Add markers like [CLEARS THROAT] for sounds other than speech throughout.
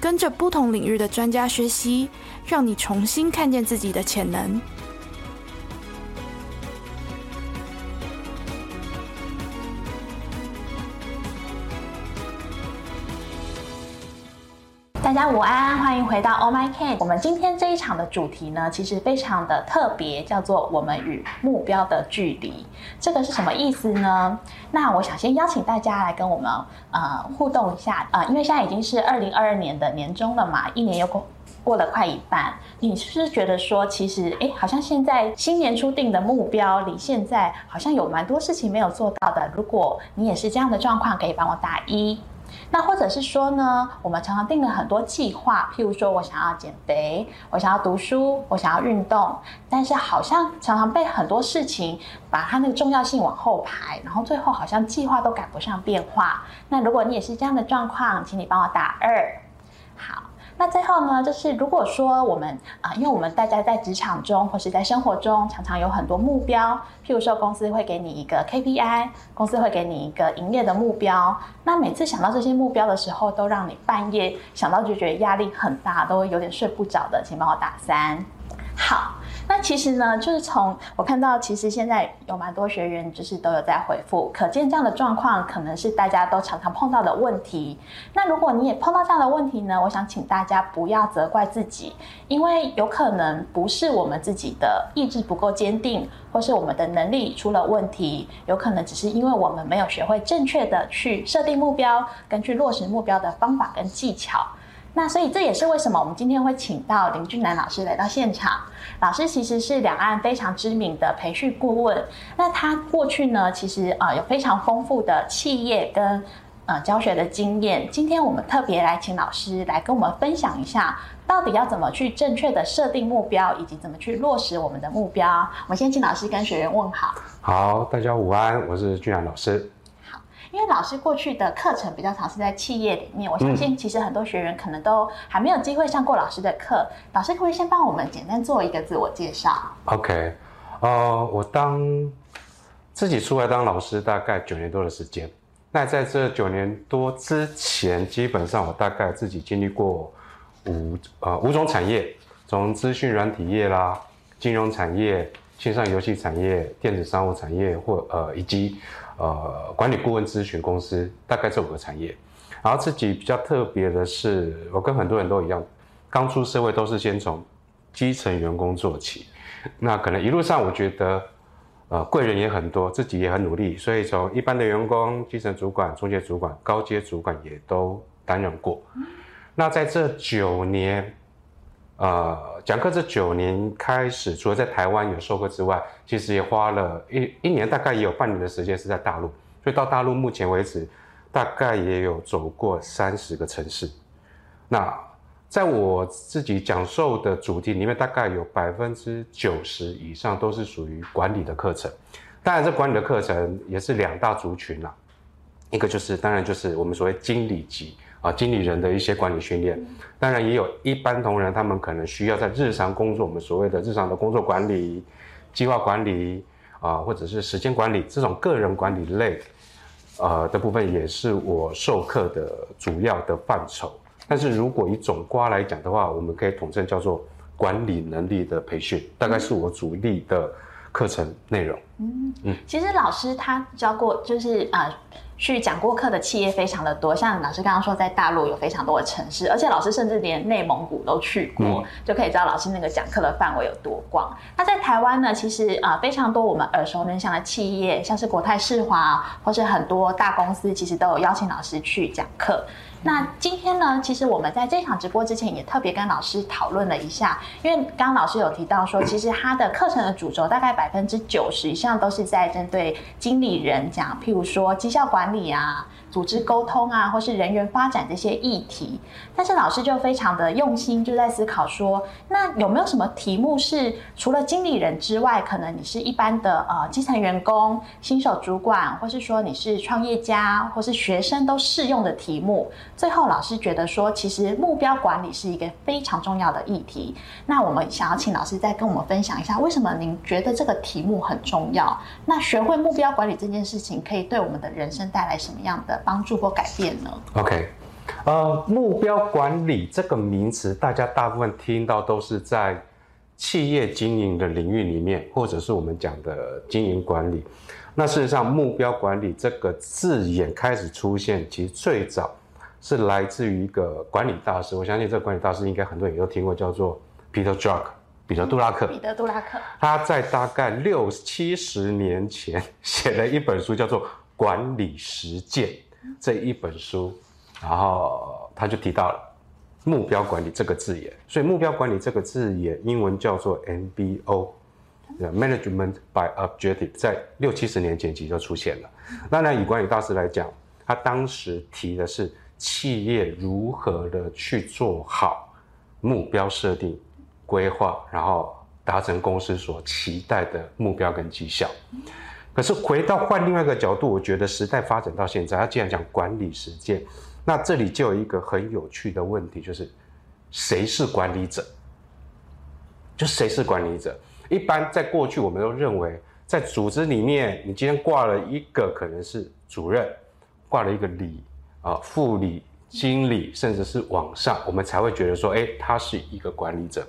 跟着不同领域的专家学习，让你重新看见自己的潜能。大家午安，欢迎回到 Oh My Can。我们今天这一场的主题呢，其实非常的特别，叫做“我们与目标的距离”。这个是什么意思呢？那我想先邀请大家来跟我们呃互动一下啊、呃，因为现在已经是二零二二年的年终了嘛，一年又过过了快一半，你是不是觉得说，其实哎，好像现在新年初定的目标，离现在好像有蛮多事情没有做到的？如果你也是这样的状况，可以帮我打一。那或者是说呢，我们常常定了很多计划，譬如说我想要减肥，我想要读书，我想要运动，但是好像常常被很多事情把它那个重要性往后排，然后最后好像计划都赶不上变化。那如果你也是这样的状况，请你帮我打二。那最后呢，就是如果说我们啊、因为我们大家在职场中或是在生活中，常常有很多目标，譬如说公司会给你一个 KPI，公司会给你一个营业的目标。那每次想到这些目标的时候，都让你半夜想到就觉得压力很大，都有点睡不着的，请帮我打三。好。那其实呢，就是从我看到，其实现在有蛮多学员就是都有在回复，可见这样的状况可能是大家都常常碰到的问题。那如果你也碰到这样的问题呢，我想请大家不要责怪自己，因为有可能不是我们自己的意志不够坚定，或是我们的能力出了问题，有可能只是因为我们没有学会正确的去设定目标，跟去落实目标的方法跟技巧。那所以这也是为什么我们今天会请到林俊南老师来到现场。老师其实是两岸非常知名的培训顾问。那他过去呢，其实啊、有非常丰富的企业跟呃教学的经验。今天我们特别来请老师来跟我们分享一下，到底要怎么去正确的设定目标，以及怎么去落实我们的目标。我们先请老师跟学员问好。好，大家午安，我是俊南老师。因为老师过去的课程比较常是在企业里面，我相信其实很多学员可能都还没有机会上过老师的课。老师可不可以先帮我们简单做一个自我介绍？OK，呃，我当自己出来当老师大概九年多的时间。那在这九年多之前，基本上我大概自己经历过五呃五种产业，从资讯软体业啦、金融产业、线上游戏产业、电子商务产业，或呃以及。呃，管理顾问咨询公司大概这五个产业，然后自己比较特别的是，我跟很多人都一样，刚出社会都是先从基层员工做起，那可能一路上我觉得，呃，贵人也很多，自己也很努力，所以从一般的员工、基层主管、中介主管、高阶主管也都担任过。那在这九年。呃，讲课这九年开始，除了在台湾有授课之外，其实也花了一一年，大概也有半年的时间是在大陆。所以到大陆目前为止，大概也有走过三十个城市。那在我自己讲授的主题里面，大概有百分之九十以上都是属于管理的课程。当然，这管理的课程也是两大族群啦，一个就是当然就是我们所谓经理级。啊，经理人的一些管理训练，当然也有一般同仁，他们可能需要在日常工作，我们所谓的日常的工作管理、计划管理啊，或者是时间管理这种个人管理类，呃的部分，也是我授课的主要的范畴。但是如果以总瓜来讲的话，我们可以统称叫做管理能力的培训，大概是我主力的课程内容。嗯嗯，其实老师他教过，就是呃。去讲过课的企业非常的多，像老师刚刚说，在大陆有非常多的城市，而且老师甚至连内蒙古都去过，嗯、就可以知道老师那个讲课的范围有多广。那在台湾呢，其实啊、呃、非常多我们耳熟能详的企业，像是国泰世华或是很多大公司，其实都有邀请老师去讲课。那今天呢，其实我们在这场直播之前也特别跟老师讨论了一下，因为刚刚老师有提到说，其实他的课程的主轴大概百分之九十以上都是在针对经理人讲，譬如说绩效管理啊、组织沟通啊，或是人员发展这些议题。但是老师就非常的用心，就在思考说，那有没有什么题目是除了经理人之外，可能你是一般的呃基层员工、新手主管，或是说你是创业家，或是学生都适用的题目？最后老师觉得说，其实目标管理是一个非常重要的议题。那我们想要请老师再跟我们分享一下，为什么您觉得这个题目很重要？那学会目标管理这件事情，可以对我们的人生带来什么样的帮助或改变呢？OK，呃，目标管理这个名词，大家大部分听到都是在企业经营的领域里面，或者是我们讲的经营管理。那事实上，目标管理这个字眼开始出现，其实最早是来自于一个管理大师。我相信这个管理大师应该很多人都听过，叫做 Peter Drucker。彼得·杜拉克，彼得·杜拉克，他在大概六七十年前写了一本书，叫做《管理实践》这一本书，然后他就提到了目标管理这个字眼。所以，目标管理这个字眼，英文叫做 MBO，Management by Objective，在六七十年前其实就出现了。当然，以管理大师来讲，他当时提的是企业如何的去做好目标设定。规划，然后达成公司所期待的目标跟绩效。可是回到换另外一个角度，我觉得时代发展到现在，他既然讲管理实践，那这里就有一个很有趣的问题，就是谁是管理者？就谁是管理者？一般在过去，我们都认为在组织里面，你今天挂了一个可能是主任，挂了一个理啊副理、经理，甚至是往上，我们才会觉得说，哎，他是一个管理者。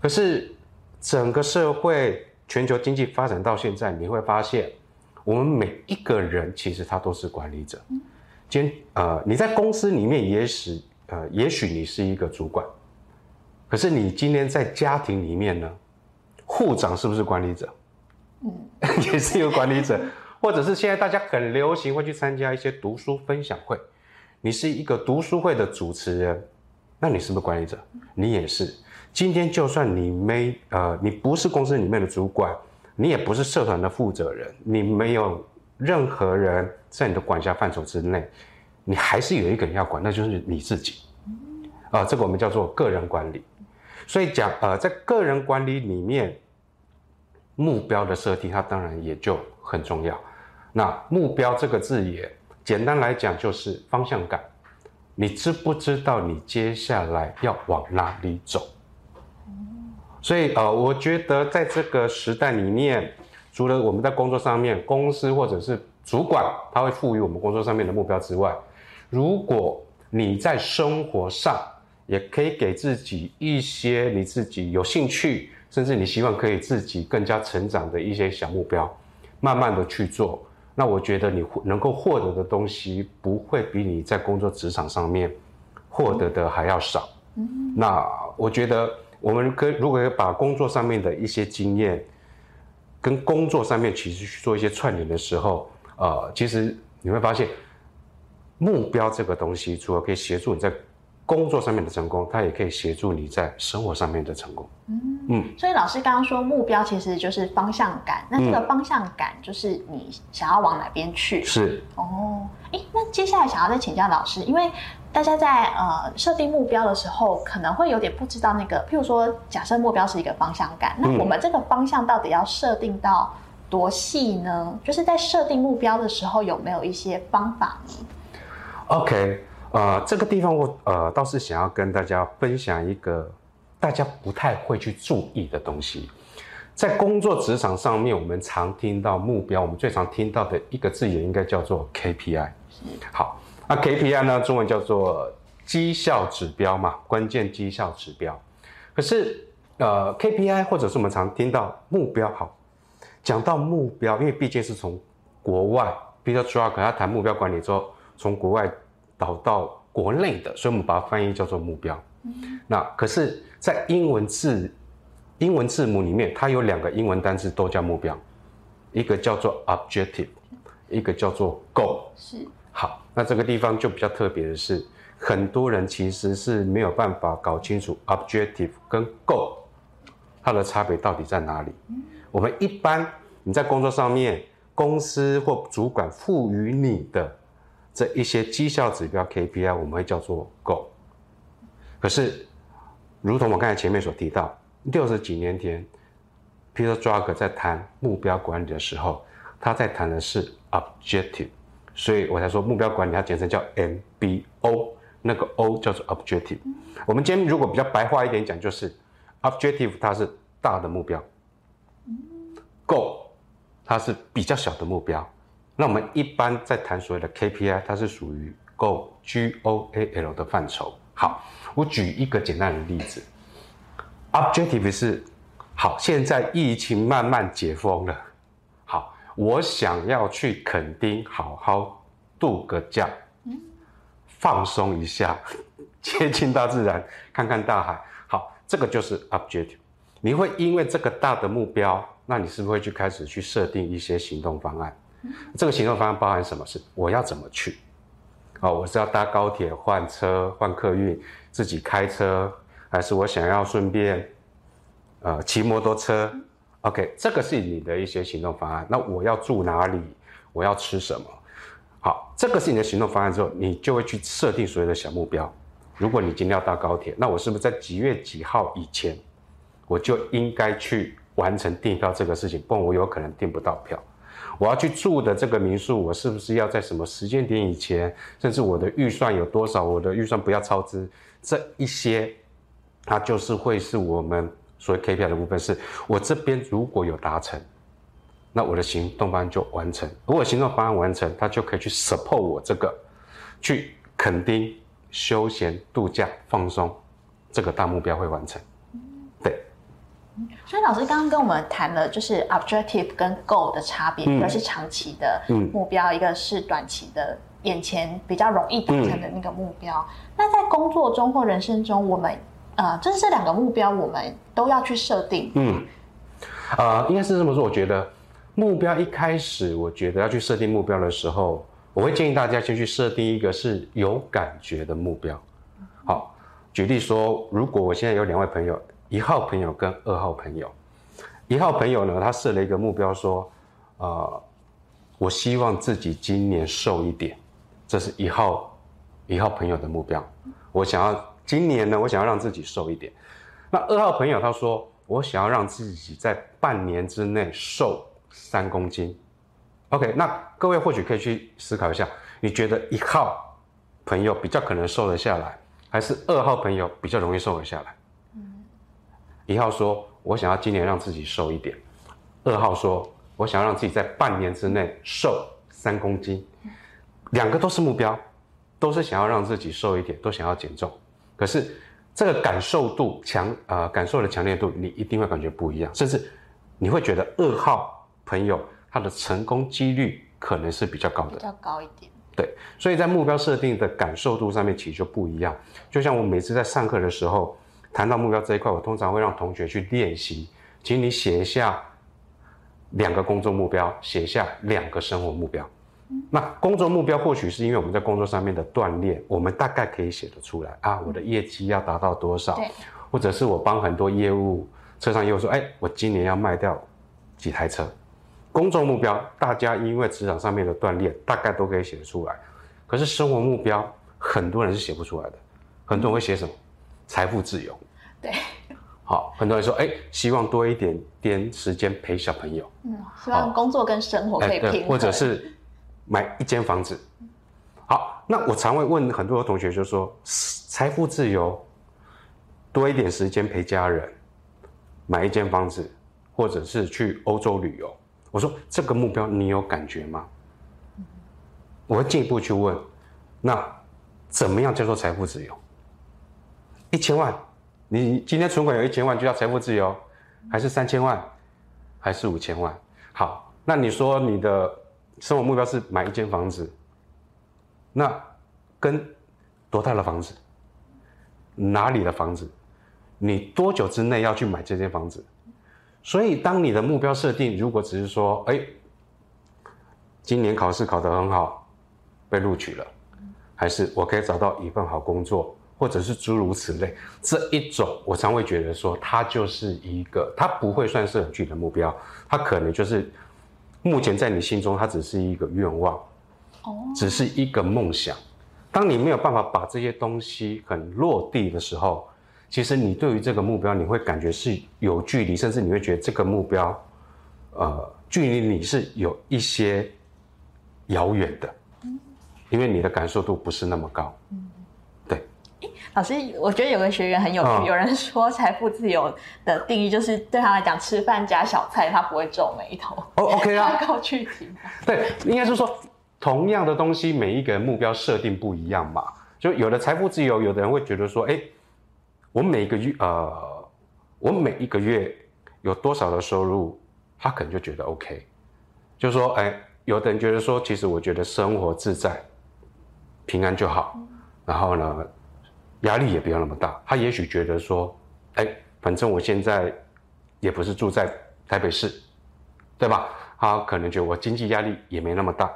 可是，整个社会、全球经济发展到现在，你会发现，我们每一个人其实他都是管理者。今天，呃，你在公司里面，也许，呃，也许你是一个主管，可是你今天在家庭里面呢，护长是不是管理者？嗯，[LAUGHS] 也是一个管理者。或者是现在大家很流行会去参加一些读书分享会，你是一个读书会的主持人，那你是不是管理者？你也是。今天就算你没呃，你不是公司里面的主管，你也不是社团的负责人，你没有任何人在你的管辖范畴之内，你还是有一个人要管，那就是你自己。啊，这个我们叫做个人管理。所以讲呃，在个人管理里面，目标的设定它当然也就很重要。那目标这个字眼，简单来讲就是方向感。你知不知道你接下来要往哪里走？所以呃，我觉得在这个时代里面，除了我们在工作上面，公司或者是主管他会赋予我们工作上面的目标之外，如果你在生活上也可以给自己一些你自己有兴趣，甚至你希望可以自己更加成长的一些小目标，慢慢的去做，那我觉得你能够获得的东西不会比你在工作职场上面获得的还要少。嗯，那我觉得。我们可如果把工作上面的一些经验，跟工作上面其实去做一些串联的时候，呃，其实你会发现，目标这个东西，除了可以协助你在工作上面的成功，它也可以协助你在生活上面的成功。嗯嗯。所以老师刚刚说，目标其实就是方向感。那这个方向感就是你想要往哪边去？是。哦，哎，那接下来想要再请教老师，因为。大家在呃设定目标的时候，可能会有点不知道那个，譬如说，假设目标是一个方向感，那我们这个方向到底要设定到多细呢？就是在设定目标的时候，有没有一些方法呢？OK，呃，这个地方我呃倒是想要跟大家分享一个大家不太会去注意的东西，在工作职场上面，我们常听到目标，我们最常听到的一个字眼应该叫做 KPI。好。那 KPI 呢？中文叫做绩效指标嘛，关键绩效指标。可是，呃，KPI 或者是我们常听到目标，好，讲到目标，因为毕竟是从国外，Peter Drucker 他谈目标管理之后，从国外导到国内的，所以我们把它翻译叫做目标。嗯那可是，在英文字英文字母里面，它有两个英文单词都叫目标，一个叫做 objective，一个叫做 goal。是。好，那这个地方就比较特别的是，很多人其实是没有办法搞清楚 objective 跟 goal 它的差别到底在哪里。我们一般你在工作上面，公司或主管赋予你的这一些绩效指标 KPI 我们会叫做 goal。可是，如同我刚才前面所提到，六十几年前，Peter Drucker 在谈目标管理的时候，他在谈的是 Objective，所以我才说目标管理它简称叫 MBO，那个 O 叫做 Objective。我们今天如果比较白话一点讲，就是 Objective 它是大的目标，Go 它是比较小的目标。那我们一般在谈所谓的 KPI，它是属于 Go G O A L 的范畴。好，我举一个简单的例子，Objective 是好，现在疫情慢慢解封了，我想要去垦丁好好度个假，放松一下，[LAUGHS] 接近大自然，看看大海，好，这个就是 Objective。你会因为这个大的目标，那你是不是会去开始去设定一些行动方案？这个行动方案包含什么？是我要怎么去？哦，我是要搭高铁换车换客运，自己开车，还是我想要顺便，呃，骑摩托车？OK，这个是你的一些行动方案。那我要住哪里？我要吃什么？好，这个是你的行动方案之后，你就会去设定所有的小目标。如果你今天要搭高铁，那我是不是在几月几号以前，我就应该去完成订票这个事情？不然我有可能订不到票。我要去住的这个民宿，我是不是要在什么时间点以前？甚至我的预算有多少？我的预算不要超支，这一些，它就是会是我们所以 KPI 的部分。是我这边如果有达成，那我的行动方案就完成。如果行动方案完成，他就可以去 support 我这个去垦丁休闲度假放松这个大目标会完成。对所以老师刚刚跟我们谈了，就是 objective 跟 goal 的差别，一个是长期的目标，一个是短期的眼前比较容易达成的那个目标。那在工作中或人生中，我们呃，就是这两个目标，我们都要去设定。嗯，呃，应该是这么说。我觉得目标一开始，我觉得要去设定目标的时候，我会建议大家先去设定一个是有感觉的目标。好，举例说，如果我现在有两位朋友。一号朋友跟二号朋友，一号朋友呢，他设了一个目标，说，呃，我希望自己今年瘦一点，这是一号一号朋友的目标。我想要今年呢，我想要让自己瘦一点。那二号朋友他说，我想要让自己在半年之内瘦三公斤。OK，那各位或许可以去思考一下，你觉得一号朋友比较可能瘦得下来，还是二号朋友比较容易瘦得下来？一号说：“我想要今年让自己瘦一点。”二号说：“我想要让自己在半年之内瘦三公斤。”两个都是目标，都是想要让自己瘦一点，都想要减重。可是这个感受度强呃，感受的强烈度，你一定会感觉不一样。甚至你会觉得二号朋友他的成功几率可能是比较高的，比较高一点。对，所以在目标设定的感受度上面其实就不一样。就像我每次在上课的时候。谈到目标这一块，我通常会让同学去练习，请你写一下两个工作目标，写下两个生活目标。那工作目标或许是因为我们在工作上面的锻炼，我们大概可以写得出来啊，我的业绩要达到多少？或者是我帮很多业务车上业务说，哎，我今年要卖掉几台车。工作目标大家因为职场上面的锻炼，大概都可以写得出来。可是生活目标很多人是写不出来的，很多人会写什么？财富自由，对，[LAUGHS] 好，很多人说，哎，希望多一点点时间陪小朋友，嗯，希望工作跟生活可以平衡，或者是买一间房子。好，那我常会问很多同学，就说，财富自由，多一点时间陪家人，买一间房子，或者是去欧洲旅游。我说这个目标你有感觉吗？我会进一步去问，那怎么样叫做财富自由？一千万，你今天存款有一千万就叫财富自由，还是三千万，还是五千万？好，那你说你的生活目标是买一间房子，那跟多大的房子？哪里的房子？你多久之内要去买这间房子？所以，当你的目标设定如果只是说，哎，今年考试考得很好，被录取了，还是我可以找到一份好工作？或者是诸如此类，这一种我常会觉得说，它就是一个，它不会算是很具体的目标，它可能就是目前在你心中，它只是一个愿望，哦，只是一个梦想。当你没有办法把这些东西很落地的时候，其实你对于这个目标，你会感觉是有距离，甚至你会觉得这个目标，呃，距离你是有一些遥远的，因为你的感受度不是那么高。对。老师，我觉得有个学员很有趣，有人说财富自由的定义就是对他来讲，吃饭加小菜，他不会皱眉头。哦，OK 啊，[LAUGHS] 够具体。对，应该是说。同样的东西，每一个人目标设定不一样嘛。就有的财富自由，有的人会觉得说，哎，我每个月，呃，我每一个月有多少的收入，他可能就觉得 OK。就说，哎，有的人觉得说，其实我觉得生活自在、平安就好，然后呢，压力也不要那么大。他也许觉得说，哎，反正我现在也不是住在台北市，对吧？他可能觉得我经济压力也没那么大。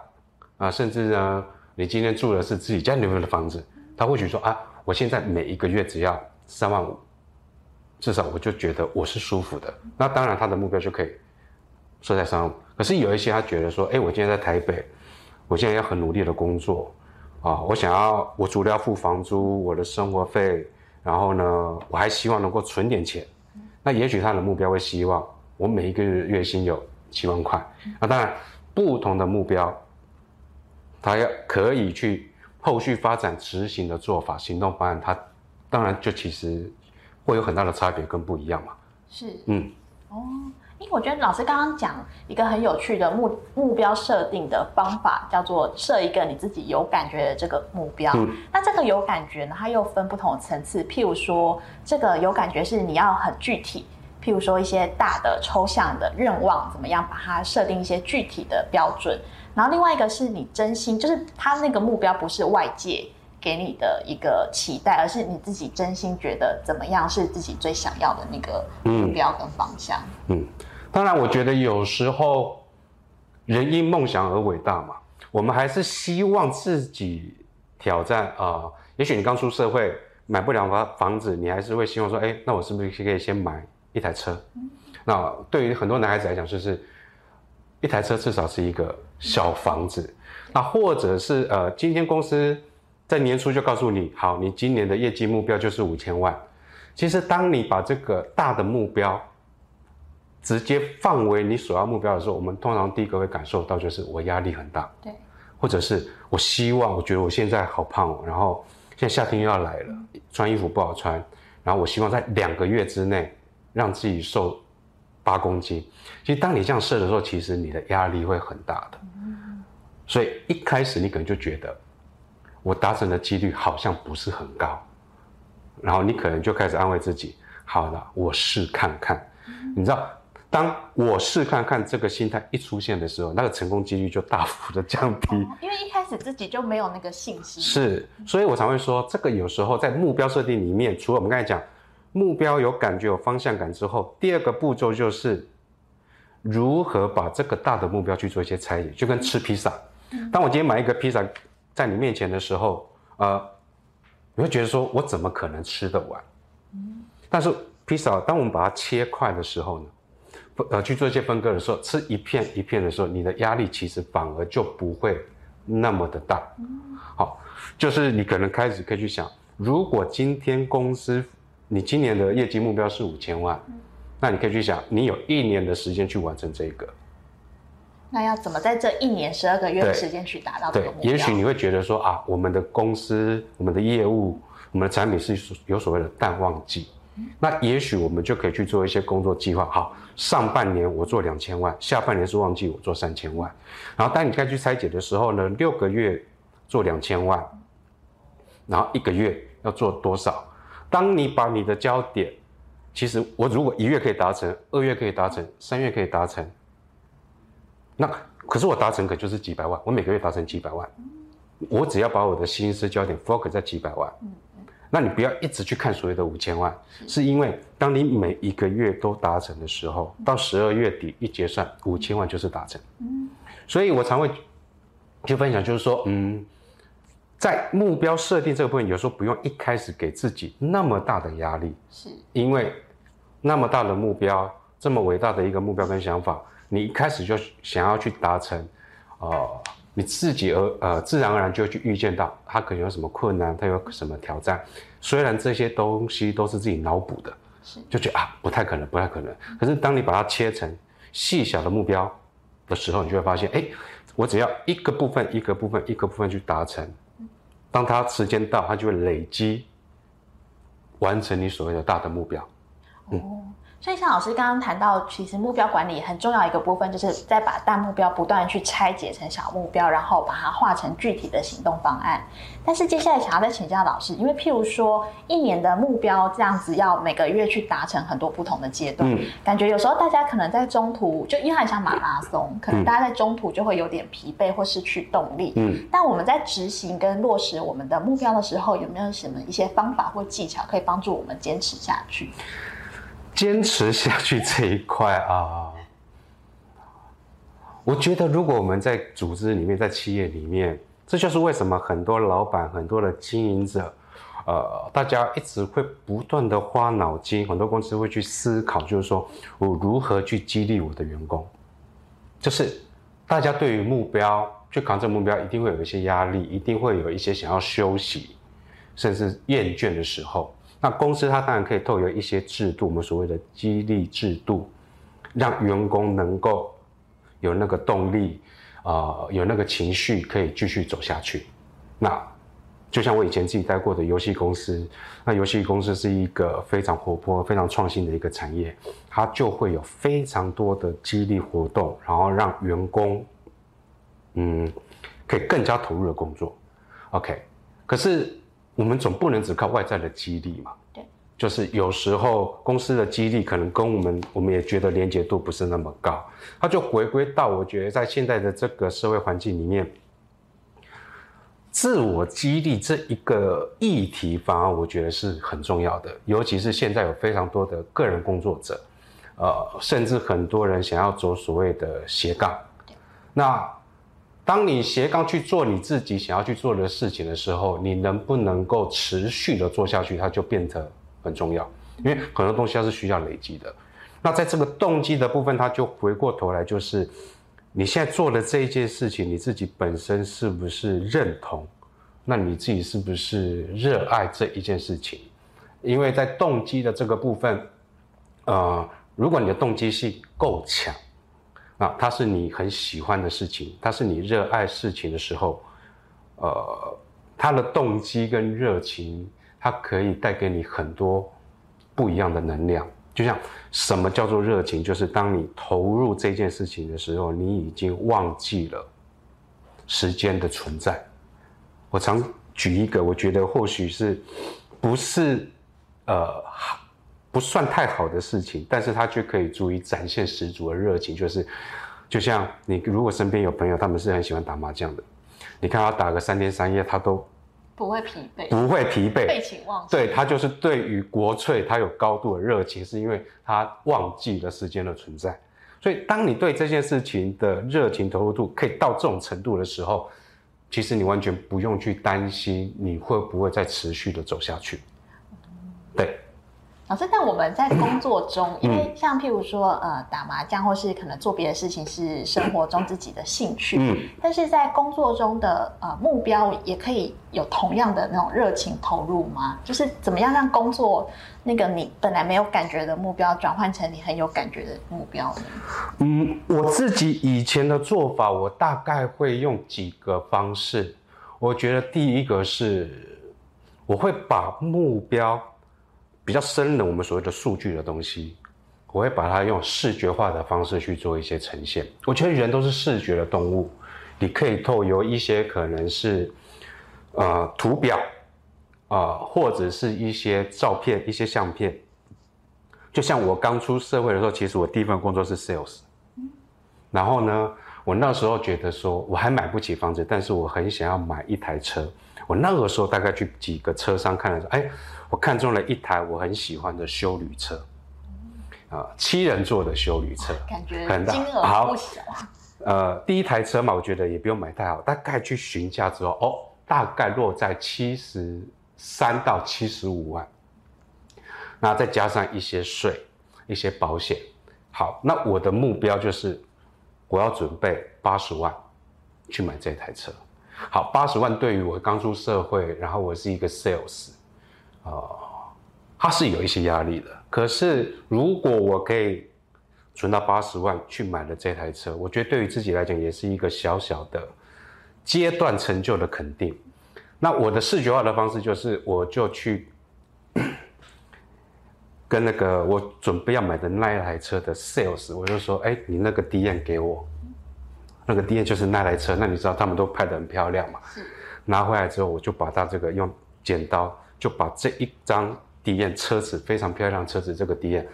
啊，甚至呢，你今天住的是自己家里面的房子，他或许说啊，我现在每一个月只要三万五，至少我就觉得我是舒服的。那当然，他的目标就可以设在三万五。可是有一些他觉得说，哎，我今天在台北，我现在要很努力的工作，啊，我想要我除了要付房租，我的生活费，然后呢，我还希望能够存点钱。那也许他的目标会希望我每一个月月薪有七万块。那当然，不同的目标。他要可以去后续发展执行的做法、行动方案，他当然就其实会有很大的差别跟不一样嘛。是，嗯，哦，因为我觉得老师刚刚讲一个很有趣的目目标设定的方法，叫做设一个你自己有感觉的这个目标。嗯，那这个有感觉呢，它又分不同层次。譬如说，这个有感觉是你要很具体，譬如说一些大的抽象的愿望，怎么样把它设定一些具体的标准。然后另外一个是你真心，就是他那个目标不是外界给你的一个期待，而是你自己真心觉得怎么样是自己最想要的那个目标跟方向。嗯，当然，我觉得有时候人因梦想而伟大嘛，我们还是希望自己挑战啊。也许你刚出社会买不了房房子，你还是会希望说，哎，那我是不是可以先买一台车？那对于很多男孩子来讲，就是一台车至少是一个。小房子，那或者是呃，今天公司在年初就告诉你，好，你今年的业绩目标就是五千万。其实，当你把这个大的目标直接放为你首要目标的时候，我们通常第一个会感受到就是我压力很大，对，或者是我希望，我觉得我现在好胖哦，然后现在夏天又要来了，穿衣服不好穿，然后我希望在两个月之内让自己瘦八公斤。其实，当你这样设的时候，其实你的压力会很大的。嗯所以一开始你可能就觉得，我达成的几率好像不是很高，然后你可能就开始安慰自己，好了，我试看看。你知道，当我试看看这个心态一出现的时候，那个成功几率就大幅的降低。因为一开始自己就没有那个信心。是，所以我常会说，这个有时候在目标设定里面，除了我们刚才讲目标有感觉、有方向感之后，第二个步骤就是如何把这个大的目标去做一些拆解，就跟吃披萨。当我今天买一个披萨在你面前的时候，呃，你会觉得说，我怎么可能吃得完？但是披萨，当我们把它切块的时候呢，呃，去做一些分割的时候，吃一片一片的时候，你的压力其实反而就不会那么的大。好，就是你可能开始可以去想，如果今天公司你今年的业绩目标是五千万，那你可以去想，你有一年的时间去完成这个。那要怎么在这一年十二个月的时间去达到这个目标？对，也许你会觉得说啊，我们的公司、我们的业务、我们的产品是有所谓的淡旺季，那也许我们就可以去做一些工作计划。好，上半年我做两千万，下半年是旺季，我做三千万。然后当你该去拆解的时候呢，六个月做两千万，然后一个月要做多少？当你把你的焦点，其实我如果一月可以达成，二月可以达成，三月可以达成。那可是我达成可就是几百万，我每个月达成几百万，我只要把我的心思焦点 focus 在几百万，那你不要一直去看所谓的五千万，是因为当你每一个月都达成的时候，到十二月底一结算，五千万就是达成。所以我常会去分享，就是说，嗯，在目标设定这个部分，有时候不用一开始给自己那么大的压力，是因为那么大的目标，这么伟大的一个目标跟想法。你一开始就想要去达成，呃，你自己而呃自然而然就会去预见到他可能有什么困难，他有什么挑战。虽然这些东西都是自己脑补的，就觉得啊不太可能，不太可能。可是当你把它切成细小的目标的时候，你就会发现，哎，我只要一个部分一个部分一个部分去达成，当它时间到，它就会累积完成你所谓的大的目标。哦。所以，像老师刚刚谈到，其实目标管理很重要一个部分，就是在把大目标不断去拆解成小目标，然后把它化成具体的行动方案。但是，接下来想要再请教老师，因为譬如说一年的目标这样子，要每个月去达成很多不同的阶段，感觉有时候大家可能在中途，就因为很像马拉松，可能大家在中途就会有点疲惫或失去动力。嗯，但我们在执行跟落实我们的目标的时候，有没有什么一些方法或技巧可以帮助我们坚持下去？坚持下去这一块啊，我觉得如果我们在组织里面，在企业里面，这就是为什么很多老板、很多的经营者，呃，大家一直会不断的花脑筋，很多公司会去思考，就是说我如何去激励我的员工，就是大家对于目标去扛这目标，一定会有一些压力，一定会有一些想要休息，甚至厌倦的时候。那公司它当然可以透过一些制度，我们所谓的激励制度，让员工能够有那个动力，啊，有那个情绪可以继续走下去。那就像我以前自己待过的游戏公司，那游戏公司是一个非常活泼、非常创新的一个产业，它就会有非常多的激励活动，然后让员工，嗯，可以更加投入的工作。OK，可是。我们总不能只靠外在的激励嘛？对，就是有时候公司的激励可能跟我们，我们也觉得连接度不是那么高，它就回归到我觉得在现在的这个社会环境里面，自我激励这一个议题，反而我觉得是很重要的。尤其是现在有非常多的个人工作者，呃，甚至很多人想要走所谓的斜杠，那。当你斜杠去做你自己想要去做的事情的时候，你能不能够持续的做下去，它就变得很重要。因为很多东西它是需要累积的。那在这个动机的部分，它就回过头来，就是你现在做的这一件事情，你自己本身是不是认同？那你自己是不是热爱这一件事情？因为在动机的这个部分，呃，如果你的动机性够强。啊，它是你很喜欢的事情，它是你热爱事情的时候，呃，它的动机跟热情，它可以带给你很多不一样的能量。就像什么叫做热情，就是当你投入这件事情的时候，你已经忘记了时间的存在。我常举一个，我觉得或许是不是呃。不算太好的事情，但是他却可以足以展现十足的热情。就是，就像你如果身边有朋友，他们是很喜欢打麻将的，你看他打个三天三夜，他都不会疲惫，不会疲惫，废寝忘食。对他就是对于国粹，他有高度的热情，是因为他忘记了时间的存在。所以，当你对这件事情的热情投入度可以到这种程度的时候，其实你完全不用去担心你会不会再持续的走下去。对。老师，但我们在工作中，因为像譬如说，呃，打麻将或是可能做别的事情是生活中自己的兴趣，嗯，但是在工作中的呃目标也可以有同样的那种热情投入吗？就是怎么样让工作那个你本来没有感觉的目标转换成你很有感觉的目标呢？嗯，我自己以前的做法，我大概会用几个方式。我觉得第一个是，我会把目标。比较深的，我们所谓的数据的东西，我会把它用视觉化的方式去做一些呈现。我觉得人都是视觉的动物，你可以透由一些可能是呃图表啊，或者是一些照片、一些相片。就像我刚出社会的时候，其实我第一份工作是 sales，然后呢，我那时候觉得说我还买不起房子，但是我很想要买一台车。我那个时候大概去几个车商看了说，哎。我看中了一台我很喜欢的修旅车，啊，七人座的修旅车，感觉金额不小。呃，第一台车嘛，我觉得也不用买太好，大概去询价之后，哦，大概落在七十三到七十五万，那再加上一些税、一些保险，好，那我的目标就是我要准备八十万，去买这台车。好，八十万对于我刚出社会，然后我是一个 sales，啊，它是有一些压力的。可是如果我可以存到八十万去买了这台车，我觉得对于自己来讲也是一个小小的阶段成就的肯定。那我的视觉化的方式就是，我就去跟那个我准备要买的那一台车的 sales，我就说，哎，你那个 D N 给我。那个 D N 就是那台车，那你知道他们都拍得很漂亮嘛？拿回来之后，我就把它这个用剪刀，就把这一张 D N 车子非常漂亮车子这个 D N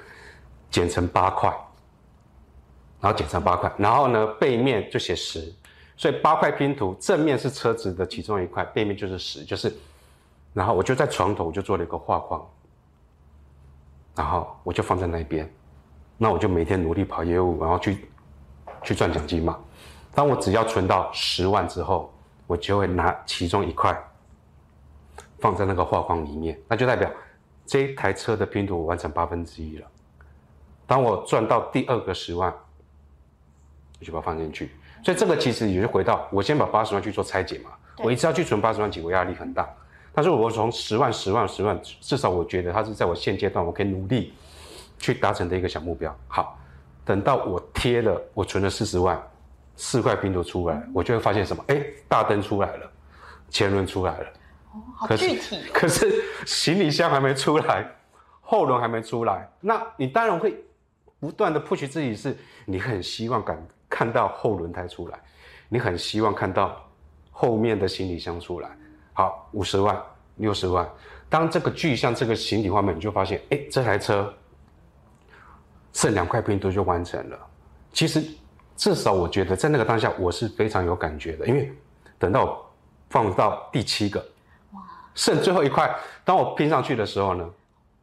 剪成八块，然后剪成八块，然后呢背面就写十，所以八块拼图正面是车子的其中一块，背面就是十，就是，然后我就在床头就做了一个画框，然后我就放在那边，那我就每天努力跑业务，然后去去赚奖金嘛。当我只要存到十万之后，我就会拿其中一块放在那个画框里面，那就代表这一台车的拼图完成八分之一了。当我赚到第二个十万，我就把它放进去。所以这个其实也就回到我先把八十万去做拆解嘛。我一次要去存八十万，起，我压力很大。但是我从十万、十万、十万，至少我觉得它是在我现阶段我可以努力去达成的一个小目标。好，等到我贴了，我存了四十万。四块拼图出来，我就会发现什么？哎，大灯出来了，前轮出来了，哦，好具体。可是行李箱还没出来，后轮还没出来，那你当然会不断的 push 自己，是你很希望感看到后轮胎出来，你很希望看到后面的行李箱出来。好，五十万、六十万，当这个具象这个形体画面，你就发现，哎，这台车剩两块拼图就完成了。其实。至少我觉得在那个当下，我是非常有感觉的，因为等到放到第七个，哇，剩最后一块，当我拼上去的时候呢，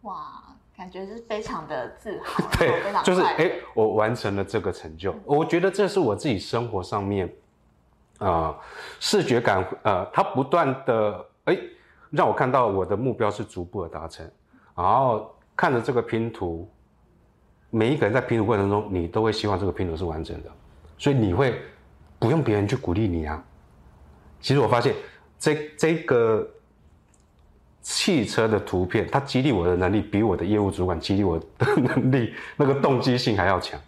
哇，感觉是非常的自豪，[LAUGHS] 对，就是哎，我完成了这个成就，我觉得这是我自己生活上面，啊，视觉感，呃，它不断的哎，让我看到我的目标是逐步的达成，然后看着这个拼图，每一个人在拼图过程中，你都会希望这个拼图是完整的。所以你会不用别人去鼓励你啊？其实我发现这这个汽车的图片，它激励我的能力比我的业务主管激励我的能力那个动机性还要强。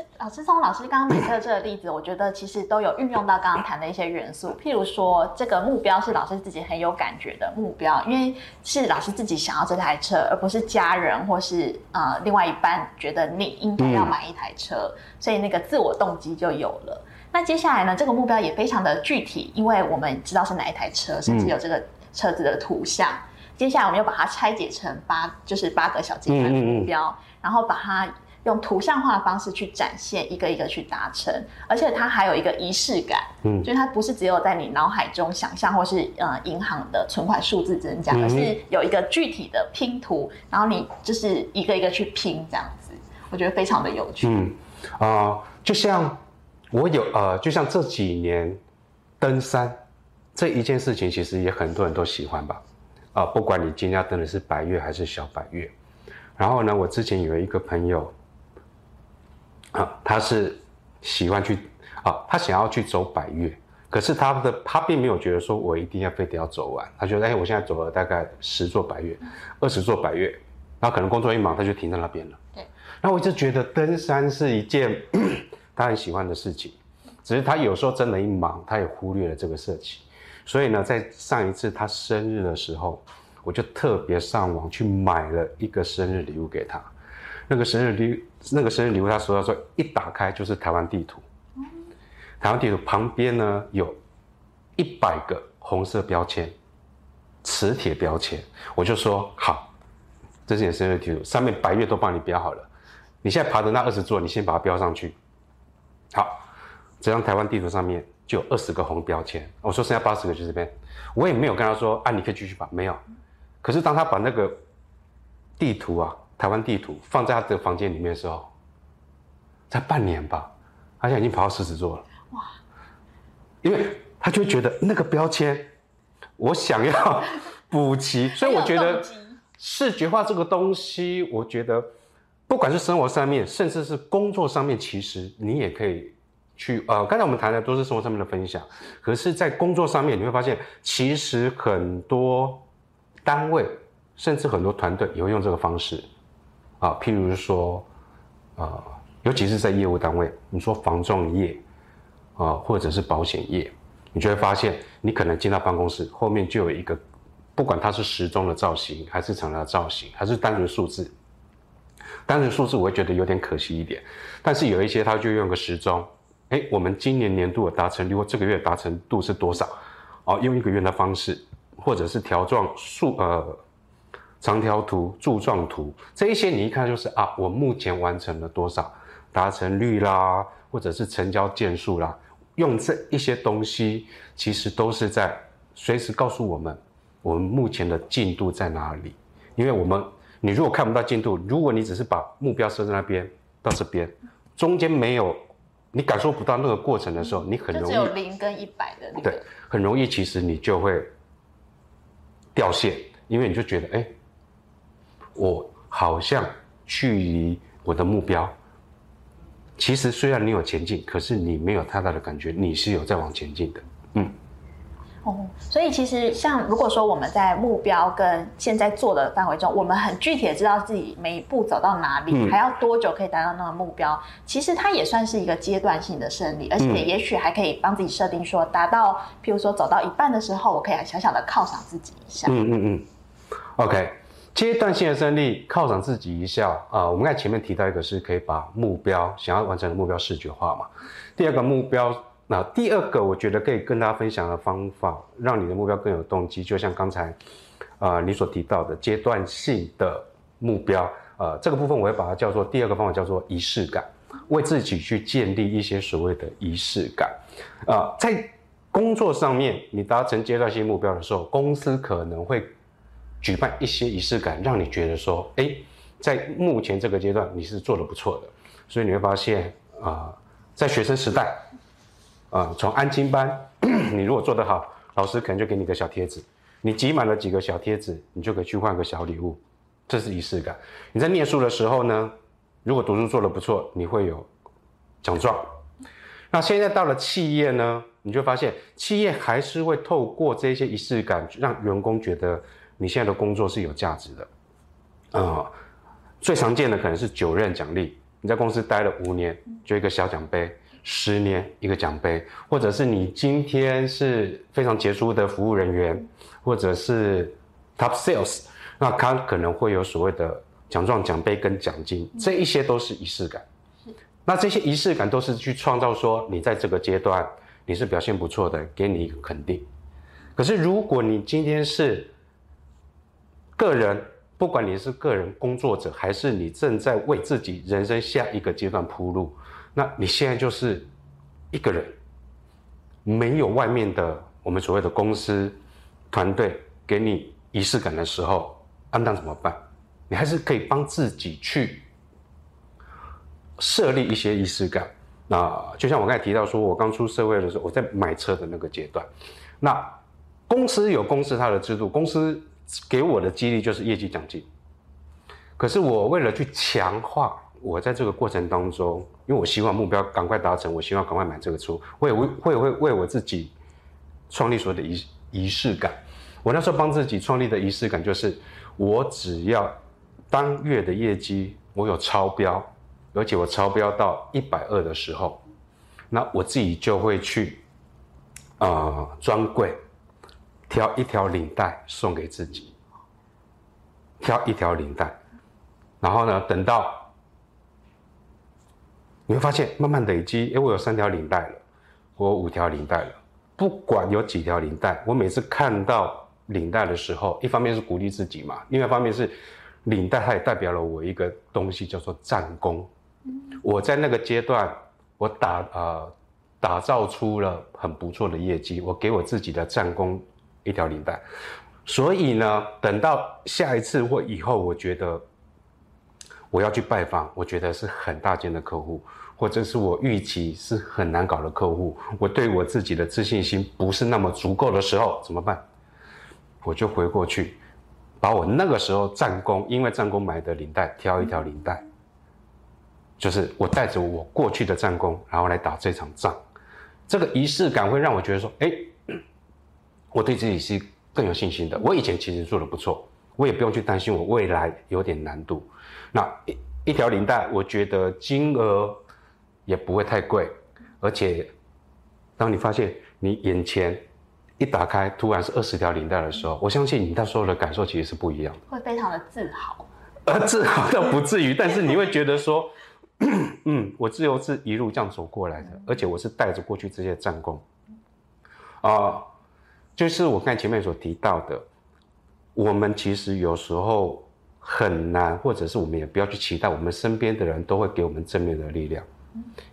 对。老师从老师刚刚举的这个例子，我觉得其实都有运用到刚刚谈的一些元素。譬如说，这个目标是老师自己很有感觉的目标，因为是老师自己想要这台车，而不是家人或是呃另外一半觉得你应该要买一台车，所以那个自我动机就有了。那接下来呢，这个目标也非常的具体，因为我们知道是哪一台车，甚至有这个车子的图像。接下来我们又把它拆解成八，就是八个小阶段的目标，然后把它。用图像化的方式去展现，一个一个去达成，而且它还有一个仪式感，嗯，就是它不是只有在你脑海中想象，或是呃银行的存款数字增加，而是有一个具体的拼图，然后你就是一个一个去拼这样子，我觉得非常的有趣。嗯啊，就像我有呃，就像这几年登山这一件事情，其实也很多人都喜欢吧，啊，不管你今天登的是白月还是小白月，然后呢，我之前有一个朋友。啊，他是喜欢去啊，他想要去走百越，可是他的他并没有觉得说我一定要非得要走完，他觉得哎，我现在走了大概十座百越，二十座百越，然后可能工作一忙他就停在那边了。对，然后我一直觉得登山是一件 [CLEARS THROAT] 他很喜欢的事情，只是他有时候真的一忙，他也忽略了这个事情。所以呢，在上一次他生日的时候，我就特别上网去买了一个生日礼物给他。那个生日礼，那个生日礼物，他说：“他说一打开就是台湾地图，台湾地图旁边呢有一百个红色标签，磁铁标签。”我就说：“好，这是你的生日地图，上面白月都帮你标好了。你现在爬的那二十座，你先把它标上去。好，这张台湾地图上面就有二十个红标签。我说剩下八十个就这边，我也没有跟他说啊，你可以继续爬，没有。可是当他把那个地图啊。”台湾地图放在他的房间里面的时候，才半年吧，他现在已经跑到狮子座了。哇！因为他就觉得那个标签，我想要补齐，所以我觉得视觉化这个东西，我觉得不管是生活上面，甚至是工作上面，其实你也可以去呃，刚才我们谈的都是生活上面的分享，可是，在工作上面你会发现，其实很多单位甚至很多团队也会用这个方式啊，譬如说，呃，尤其是在业务单位，你说防撞业啊，或者是保险业，你就会发现，你可能进到办公室后面就有一个，不管它是时钟的造型，还是长的造型，还是单纯数字，单纯数字我会觉得有点可惜一点，但是有一些它就用个时钟。哎，我们今年年度的达成率或这个月达成度是多少？哦，用一个月的方式，或者是条状数呃长条图、柱状图这一些，你一看就是啊，我目前完成了多少达成率啦，或者是成交件数啦，用这一些东西，其实都是在随时告诉我们我们目前的进度在哪里。因为我们你如果看不到进度，如果你只是把目标设在那边到这边，中间没有。你感受不到那个过程的时候，你很容易只有零跟一百的那个，对，很容易其实你就会掉线，因为你就觉得，哎，我好像距离我的目标，其实虽然你有前进，可是你没有太大的感觉，你是有在往前进的，嗯。哦，所以其实像如果说我们在目标跟现在做的范围中，我们很具体的知道自己每一步走到哪里，还要多久可以达到那个目标，其实它也算是一个阶段性的胜利，而且也许还可以帮自己设定说，达到譬如说走到一半的时候，我可以小小的犒赏自己一下。嗯嗯嗯。OK，阶段性的胜利，犒赏自己一下啊。我们看前面提到一个是可以把目标想要完成的目标视觉化嘛，第二个目标。那第二个，我觉得可以跟大家分享的方法，让你的目标更有动机，就像刚才，呃，你所提到的阶段性的目标，呃，这个部分我会把它叫做第二个方法，叫做仪式感，为自己去建立一些所谓的仪式感。啊，在工作上面，你达成阶段性目标的时候，公司可能会举办一些仪式感，让你觉得说，哎，在目前这个阶段你是做的不错的，所以你会发现，啊，在学生时代。啊，从安亲班，[CLEARS THROAT] 你如果做得好，老师可能就给你个小贴纸，你集满了几个小贴纸，你就可以去换个小礼物，这是仪式感。你在念书的时候呢，如果读书做得不错，你会有奖状。那现在到了企业呢，你就发现企业还是会透过这些仪式感，让员工觉得你现在的工作是有价值的。啊，最常见的可能是九任奖励，你在公司待了五年，就一个小奖杯。十年一个奖杯，或者是你今天是非常杰出的服务人员，或者是 top sales，那他可能会有所谓的奖状、奖杯跟奖金，这一些都是仪式感。那这些仪式感都是去创造说你在这个阶段你是表现不错的，给你一个肯定。可是如果你今天是个人，不管你是个人工作者，还是你正在为自己人生下一个阶段铺路。那你现在就是一个人，没有外面的我们所谓的公司团队给你仪式感的时候，安当怎么办？你还是可以帮自己去设立一些仪式感。那就像我刚才提到，说我刚出社会的时候，我在买车的那个阶段，那公司有公司它的制度，公司给我的激励就是业绩奖金。可是我为了去强化。我在这个过程当中，因为我希望目标赶快达成，我希望赶快买这个车，我也会会会为我自己创立所谓的仪仪式感。我那时候帮自己创立的仪式感就是，我只要当月的业绩我有超标，而且我超标到一百二的时候，那我自己就会去啊专柜挑一条领带送给自己，挑一条领带，然后呢等到。你会发现，慢慢累积，哎，我有三条领带了，我有五条领带了。不管有几条领带，我每次看到领带的时候，一方面是鼓励自己嘛，另外一方面是领带它也代表了我一个东西，叫做战功。我在那个阶段，我打呃打造出了很不错的业绩，我给我自己的战功一条领带。所以呢，等到下一次或以后，我觉得我要去拜访，我觉得是很大件的客户。或者是我预期是很难搞的客户，我对我自己的自信心不是那么足够的时候，怎么办？我就回过去，把我那个时候战功，因为战功买的领带挑一条领带，就是我带着我过去的战功，然后来打这场仗。这个仪式感会让我觉得说，哎，我对自己是更有信心的。我以前其实做的不错，我也不用去担心我未来有点难度。那一一条领带，我觉得金额也不会太贵，而且当你发现你眼前一打开，突然是二十条领带的时候，我相信你那时候的感受其实是不一样的。会非常的自豪。呃，[LAUGHS] 自豪倒不至于，但是你会觉得说，[CLEARS THROAT] 嗯，我自由是一路这样走过来的，而且我是带着过去这些战功，啊，就是我看前面所提到的，我们其实有时候很难，或者是我们也不要去期待，我们身边的人都会给我们正面的力量，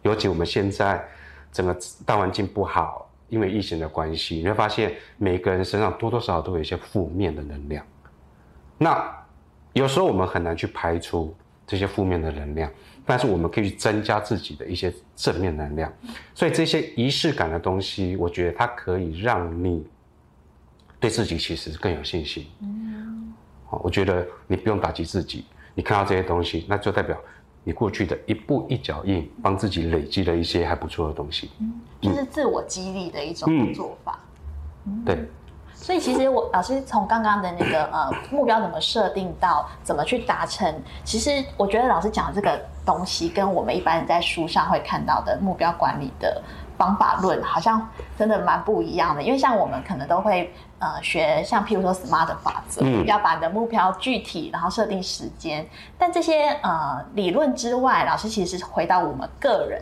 尤其我们现在整个大环境不好，因为疫情的关系，你会发现每个人身上多多少少都有一些负面的能量，那。有时候我们很难去排除这些负面的能量，但是我们可以去增加自己的一些正面能量。所以这些仪式感的东西，我觉得它可以让你对自己其实更有信心。嗯，好，我觉得你不用打击自己，你看到这些东西，那就代表你过去的一步一脚印，帮自己累积了一些还不错的东西。嗯，就是自我激励的一种做法。对。所以其实我老师从刚刚的那个呃目标怎么设定到怎么去达成，其实我觉得老师讲的这个东西跟我们一般人在书上会看到的目标管理的方法论好像真的蛮不一样的。因为像我们可能都会呃学像譬如说 SMART 法则，要把你的目标具体，然后设定时间。但这些呃理论之外，老师其实是回到我们个人。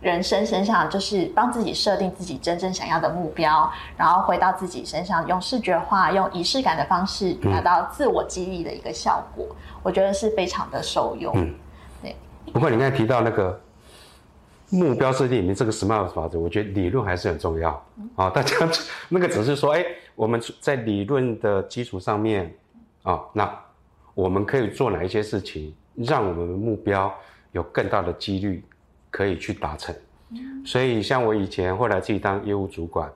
人生身上就是帮自己设定自己真正想要的目标，然后回到自己身上，用视觉化、用仪式感的方式达到自我激励的一个效果，我觉得是非常的受用。嗯，对。不过你刚才提到那个目标设定里面这个 SMART 法则，我觉得理论还是很重要啊。大家 [LAUGHS] 那个只是说，哎，我们在理论的基础上面啊，那我们可以做哪一些事情，让我们的目标有更大的几率。可以去达成，所以像我以前后来自己当业务主管，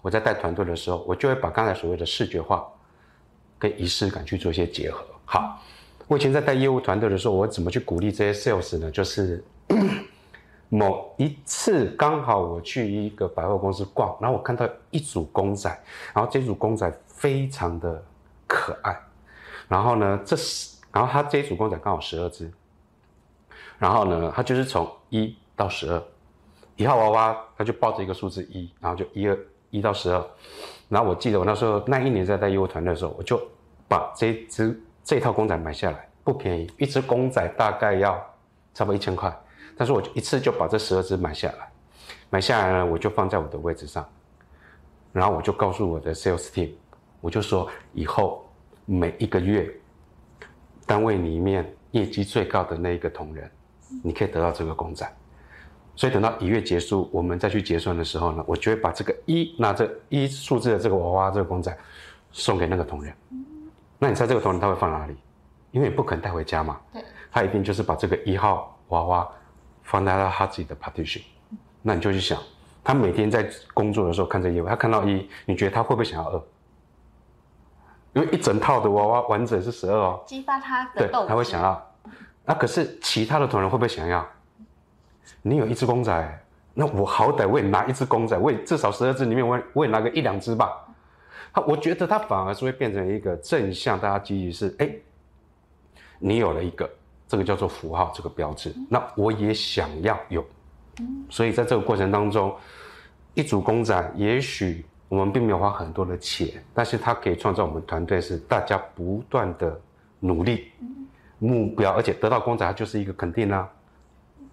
我在带团队的时候，我就会把刚才所谓的视觉化跟仪式感去做一些结合。好，我以前在带业务团队的时候，我怎么去鼓励这些 sales 呢？就是某一次刚好我去一个百货公司逛，然后我看到一组公仔，然后这组公仔非常的可爱，然后呢，这是然后它这一组公仔刚好十二只。然后呢，他就是从一到十二，一号娃娃他就抱着一个数字一，然后就一二一到十二。然后我记得我那时候那一年在带业务团队的时候，我就把这只这套公仔买下来，不便宜，一只公仔大概要差不多一千块。但是我就一次就把这十二只买下来，买下来呢，我就放在我的位置上，然后我就告诉我的 sales team，我就说以后每一个月单位里面业绩最高的那一个同仁。你可以得到这个公仔，所以等到一月结束，我们再去结算的时候呢，我就会把这个一拿这一数字的这个娃娃这个公仔送给那个同仁。那你猜这个同仁他会放哪里？因为你不可能带回家嘛。对。他一定就是把这个一号娃娃放在他自己的 partition。那你就去想，他每天在工作的时候看这业务，他看到一，你觉得他会不会想要二？因为一整套的娃娃完整是十二哦。激发他的对。他会想要。那可是其他的同仁会不会想要？你有一只公仔，那我好歹我也拿一只公仔，我也至少十二只里面我我也拿个一两只吧。他我觉得他反而是会变成一个正向，大家记忆是：哎，你有了一个这个叫做符号这个标志，那我也想要有。所以在这个过程当中，一组公仔，也许我们并没有花很多的钱，但是它可以创造我们团队是大家不断的努力。目标，而且得到公仔，它就是一个肯定啦。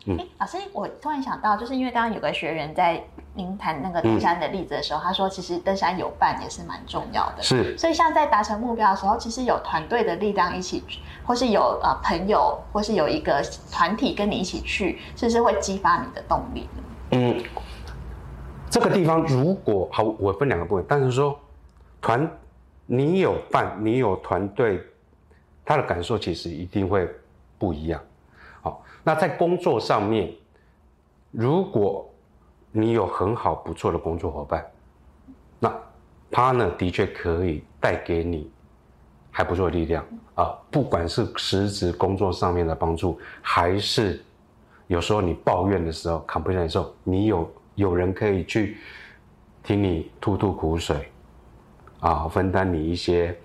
嗯，老师，我突然想到，就是因为刚刚有个学员在您谈那个登山的例子的时候，他说其实登山有伴也是蛮重要的。是，所以像在达成目标的时候，其实有团队的力量一起，或是有呃朋友，或是有一个团体跟你一起去，是不是会激发你的动力呢？嗯，这个地方如果好，我分两个部分，但是说团，你有伴，你有团队。他的感受其实一定会不一样。好，那在工作上面，如果你有很好不错的工作伙伴，那 partner 的确可以带给你还不错的力量啊，不管是实质工作上面的帮助，还是有时候你抱怨的时候，complain 的时候，你有有人可以去听你吐吐苦水，啊，分担你一些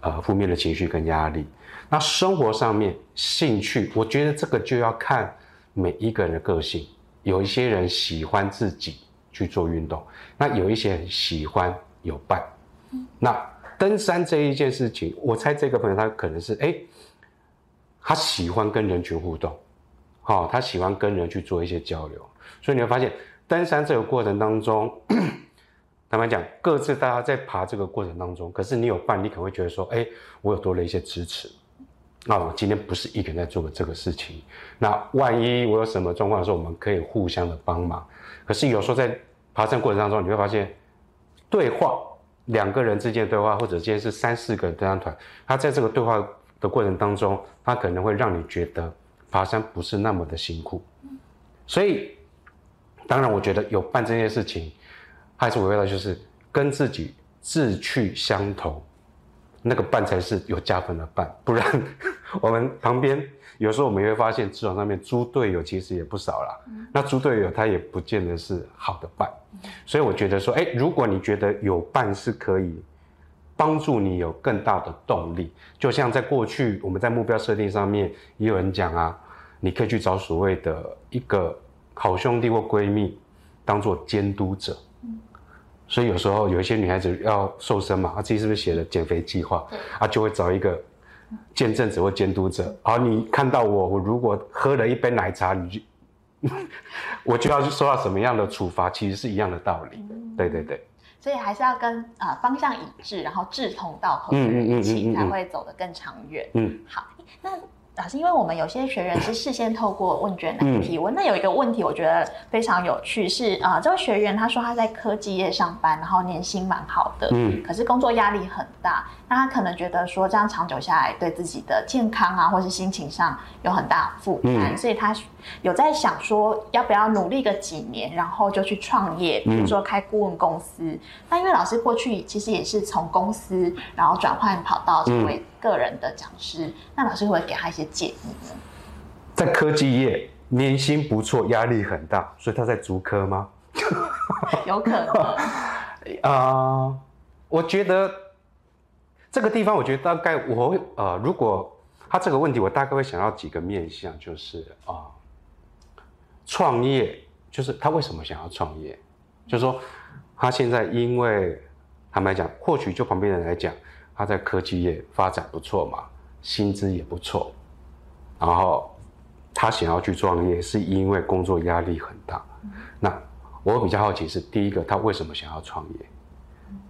呃负面的情绪跟压力。那生活上面兴趣，我觉得这个就要看每一个人的个性。有一些人喜欢自己去做运动，那有一些人喜欢有伴。那登山这一件事情，我猜这个朋友他可能是哎，他喜欢跟人群互动，好，他喜欢跟人去做一些交流。所以你会发现，登山这个过程当中，[COUGHS] 坦白讲，各自大家在爬这个过程当中，可是你有伴，你可能会觉得说，哎，我有多了一些支持。那我今天不是一个人在做这个事情，那万一我有什么状况的时候，我们可以互相的帮忙。可是有时候在爬山过程当中，你会发现，对话两个人之间的对话，或者今天是三四个登山团，他在这个对话的过程当中，他可能会让你觉得爬山不是那么的辛苦。所以，当然我觉得有办这件事情，还是回到就是跟自己志趣相投。那个伴才是有加分的伴，不然 [LAUGHS] 我们旁边有时候我们也会发现职场上面猪队友其实也不少啦。那猪队友他也不见得是好的伴，所以我觉得说，哎，如果你觉得有伴是可以帮助你有更大的动力，就像在过去我们在目标设定上面也有人讲啊，你可以去找所谓的一个好兄弟或闺蜜当做监督者。所以有时候有一些女孩子要瘦身嘛，她自己是不是写了减肥计划？啊，就会找一个见证者或监督者。好，你看到我，我如果喝了一杯奶茶，你就 [LAUGHS] 我就要受到什么样的处罚？其实是一样的道理。对对对。所以还是要跟啊方向一致，然后志同道合的人一起，才会走得更长远。嗯，好，那。老师，因为我们有些学员是事先透过问卷来提问，那有一个问题我觉得非常有趣，是啊，这位学员他说他在科技业上班，然后年薪蛮好的，嗯，可是工作压力很大。那他可能觉得说，这样长久下来，对自己的健康啊，或是心情上有很大负担，所以他有在想说，要不要努力个几年，然后就去创业，比如说开顾问公司。那因为老师过去其实也是从公司，然后转换跑道成为个人的讲师，那老师会给他一些建议呢？在科技业，年薪不错，压力很大，所以他在足科吗？[LAUGHS] 有可能。啊，[LAUGHS] 我觉得。这个地方，我觉得大概我会呃，如果他这个问题，我大概会想到几个面向，就是啊，创业，就是他为什么想要创业？就是说，他现在因为坦白讲，或许就旁边人来讲，他在科技业发展不错嘛，薪资也不错，然后他想要去创业，是因为工作压力很大。那我比较好奇是，第一个，他为什么想要创业？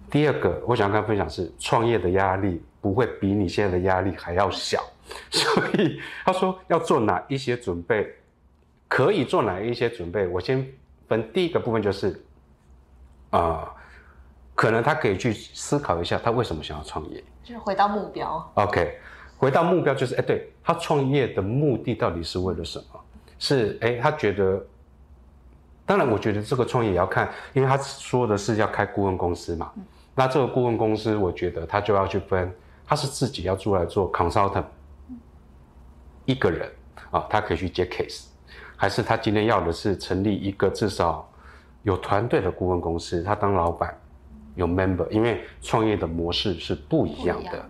第二个，我想跟他分享是创业的压力不会比你现在的压力还要小，[LAUGHS] 所以他说要做哪一些准备，可以做哪一些准备。我先分第一个部分就是，啊，可能他可以去思考一下他为什么想要创业，就是回到目标。OK，回到目标就是哎，对他创业的目的到底是为了什么？是哎，他觉得，当然我觉得这个创业也要看，因为他说的是要开顾问公司嘛。那这个顾问公司，我觉得他就要去分，他是自己要出来做 consultant，一个人啊，他可以去接 case，还是他今天要的是成立一个至少有团队的顾问公司，他当老板，有 member，因为创业的模式是不一样的。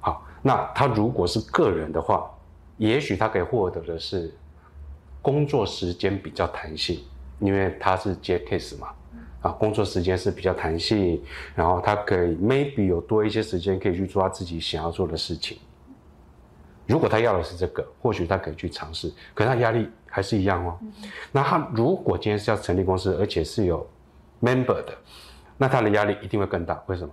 好，那他如果是个人的话，也许他可以获得的是工作时间比较弹性，因为他是接 case 嘛。啊，工作时间是比较弹性，然后他可以 maybe 有多一些时间可以去做他自己想要做的事情。如果他要的是这个，或许他可以去尝试，可他压力还是一样哦。那他如果今天是要成立公司，而且是有 member 的，那他的压力一定会更大。为什么？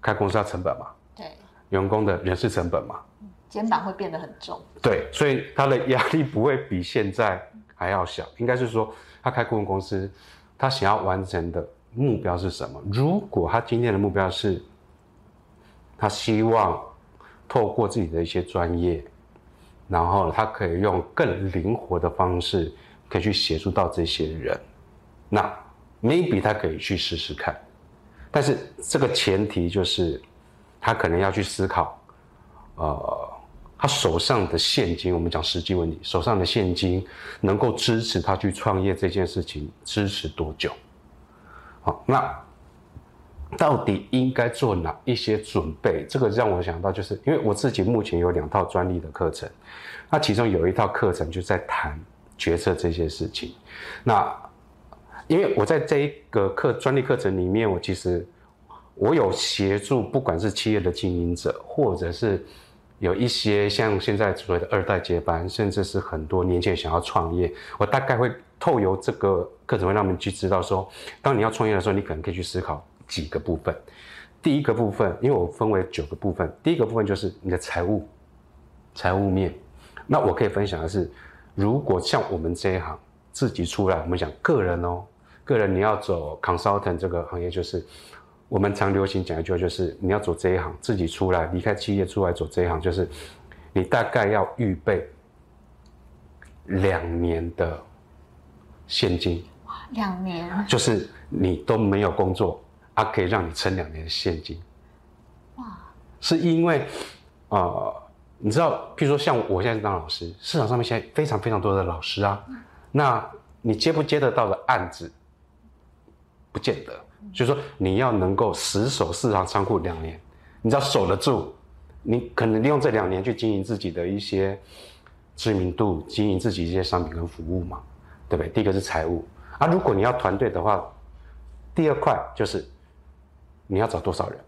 开公司要成本嘛，对，员工的人事成本嘛，肩膀会变得很重。对，所以他的压力不会比现在还要小。应该是说，他开顾问公司。他想要完成的目标是什么？如果他今天的目标是，他希望透过自己的一些专业，然后他可以用更灵活的方式，可以去协助到这些人，那 maybe 他可以去试试看。但是这个前提就是，他可能要去思考，呃，他手上的现金，我们讲实际问题，手上的现金能够支持他去创业这件事情，支持多久？好，那到底应该做哪一些准备？这个让我想到，就是因为我自己目前有两套专利的课程，那其中有一套课程就在谈决策这些事情。那因为我在这一个课专利课程里面，我其实我有协助，不管是企业的经营者，或者是有一些像现在所谓的二代接班，甚至是很多年轻人想要创业，我大概会透由这个课程会让他们去知道说，当你要创业的时候，你可能可以去思考几个部分。第一个部分，因为我分为九个部分，第一个部分就是你的财务，财务面。那我可以分享的是，如果像我们这一行自己出来，我们讲个人哦，个人你要走 consultant 这个行业，就是我们常流行讲一句话，就是你要走这一行，自己出来离开企业出来走这一行，就是你大概要预备两年的现金，两年，就是你都没有工作，啊，可以让你撑两年的现金。哇，是因为呃，你知道，譬如说像我现在是当老师，市场上面现在非常非常多的老师啊，那你接不接得到的案子，不见得。就是说你要能够死守市场仓库两年，你只要守得住，你可能利用这两年去经营自己的一些知名度，经营自己一些商品跟服务嘛，对不对？第一个是财务啊，如果你要团队的话，第二块就是你要找多少人，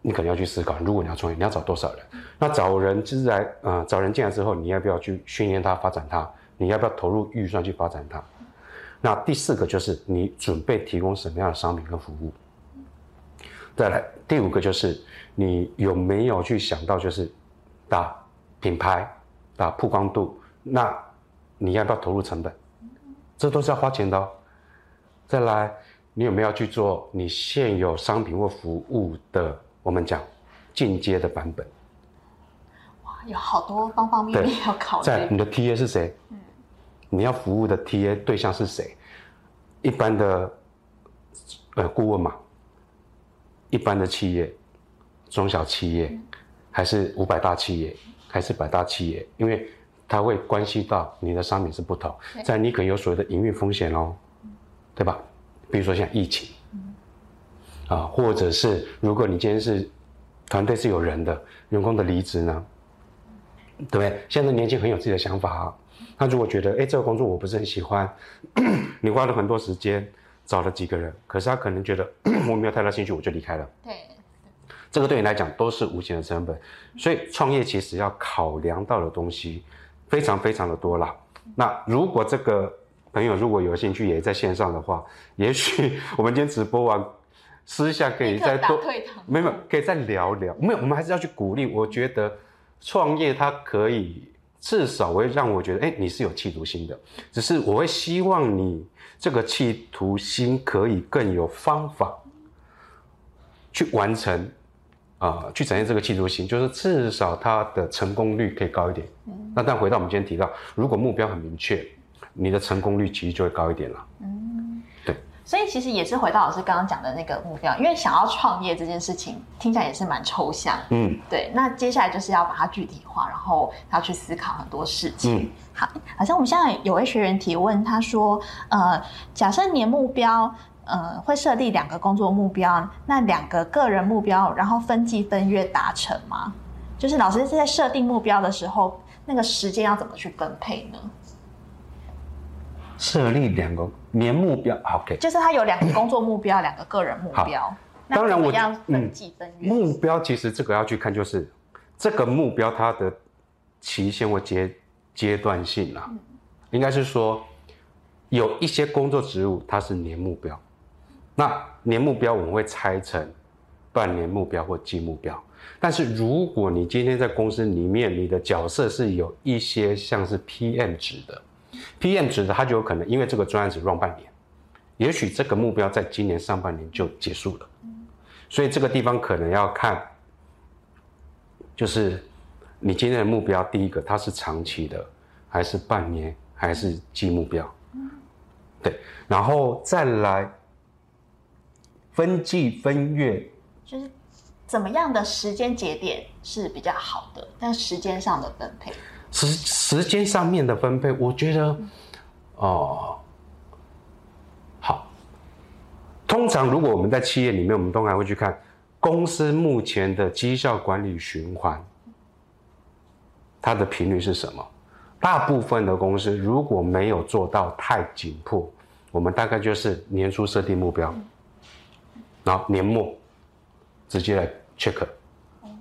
你可能要去思考，如果你要创业，你要找多少人？那找人就是来，呃，找人进来之后，你要不要去训练他、发展他？你要不要投入预算去发展他？那第四个就是你准备提供什么样的商品和服务。再来，第五个就是你有没有去想到就是打品牌、打曝光度？那你要不要投入成本？这都是要花钱的哦。再来，你有没有去做你现有商品或服务的我们讲进阶的版本？哇，有好多方方面面要考虑。在你的 TA 是谁？嗯。你要服务的 TA 对象是谁？一般的呃顾问嘛，一般的企业、中小企业，还是五百大企业，还是百大企业？因为它会关系到你的商品是不同，在你可能有所谓的营运风险哦，对吧？比如说像疫情，啊，或者是如果你今天是团队是有人的，员工的离职呢，对不对？现在年轻很有自己的想法啊。他如果觉得，哎，这个工作我不是很喜欢，[COUGHS] 你花了很多时间找了几个人，可是他可能觉得我没有太大兴趣，我就离开了。对，这个对你来讲都是无形的成本，所以创业其实要考量到的东西非常非常的多啦。那如果这个朋友如果有兴趣也在线上的话，也许 [LAUGHS] 我们今天直播完，私下可以再多，没有，可以再聊聊。没有，我们还是要去鼓励。我觉得创业它可以。至少会让我觉得，哎，你是有企图心的。只是我会希望你这个企图心可以更有方法去完成，啊，去展现这个企图心，就是至少它的成功率可以高一点。那但回到我们今天提到，如果目标很明确，你的成功率其实就会高一点了。所以其实也是回到老师刚刚讲的那个目标，因为想要创业这件事情听起来也是蛮抽象。嗯，对。那接下来就是要把它具体化，然后要去思考很多事情。嗯，好，好像我们现在有位学员提问，他说：呃，假设年目标，呃，会设立两个工作目标，那两个个人目标，然后分季分月达成吗？就是老师是在设定目标的时候，那个时间要怎么去分配呢？设立两个年目标，OK，就是他有两个工作目标，两个个人目标。当然我要分几分月。目标其实这个要去看，就是这个目标它的期限或阶阶段性啊，应该是说有一些工作职务它是年目标，那年目标我们会拆成半年目标或季目标。但是如果你今天在公司里面，你的角色是有一些像是 PM 值的。PM 值的，他就有可能因为这个专案只 run 半年，也许这个目标在今年上半年就结束了，所以这个地方可能要看，就是你今天的目标，第一个它是长期的，还是半年，还是季目标？对，然后再来分季分月，就是怎么样的时间节点是比较好的？但时间上的分配，时时间上面的分配，我觉得，哦，好。通常如果我们在企业里面，我们都还会去看公司目前的绩效管理循环，它的频率是什么？大部分的公司如果没有做到太紧迫，我们大概就是年初设定目标，然后年末直接来 check。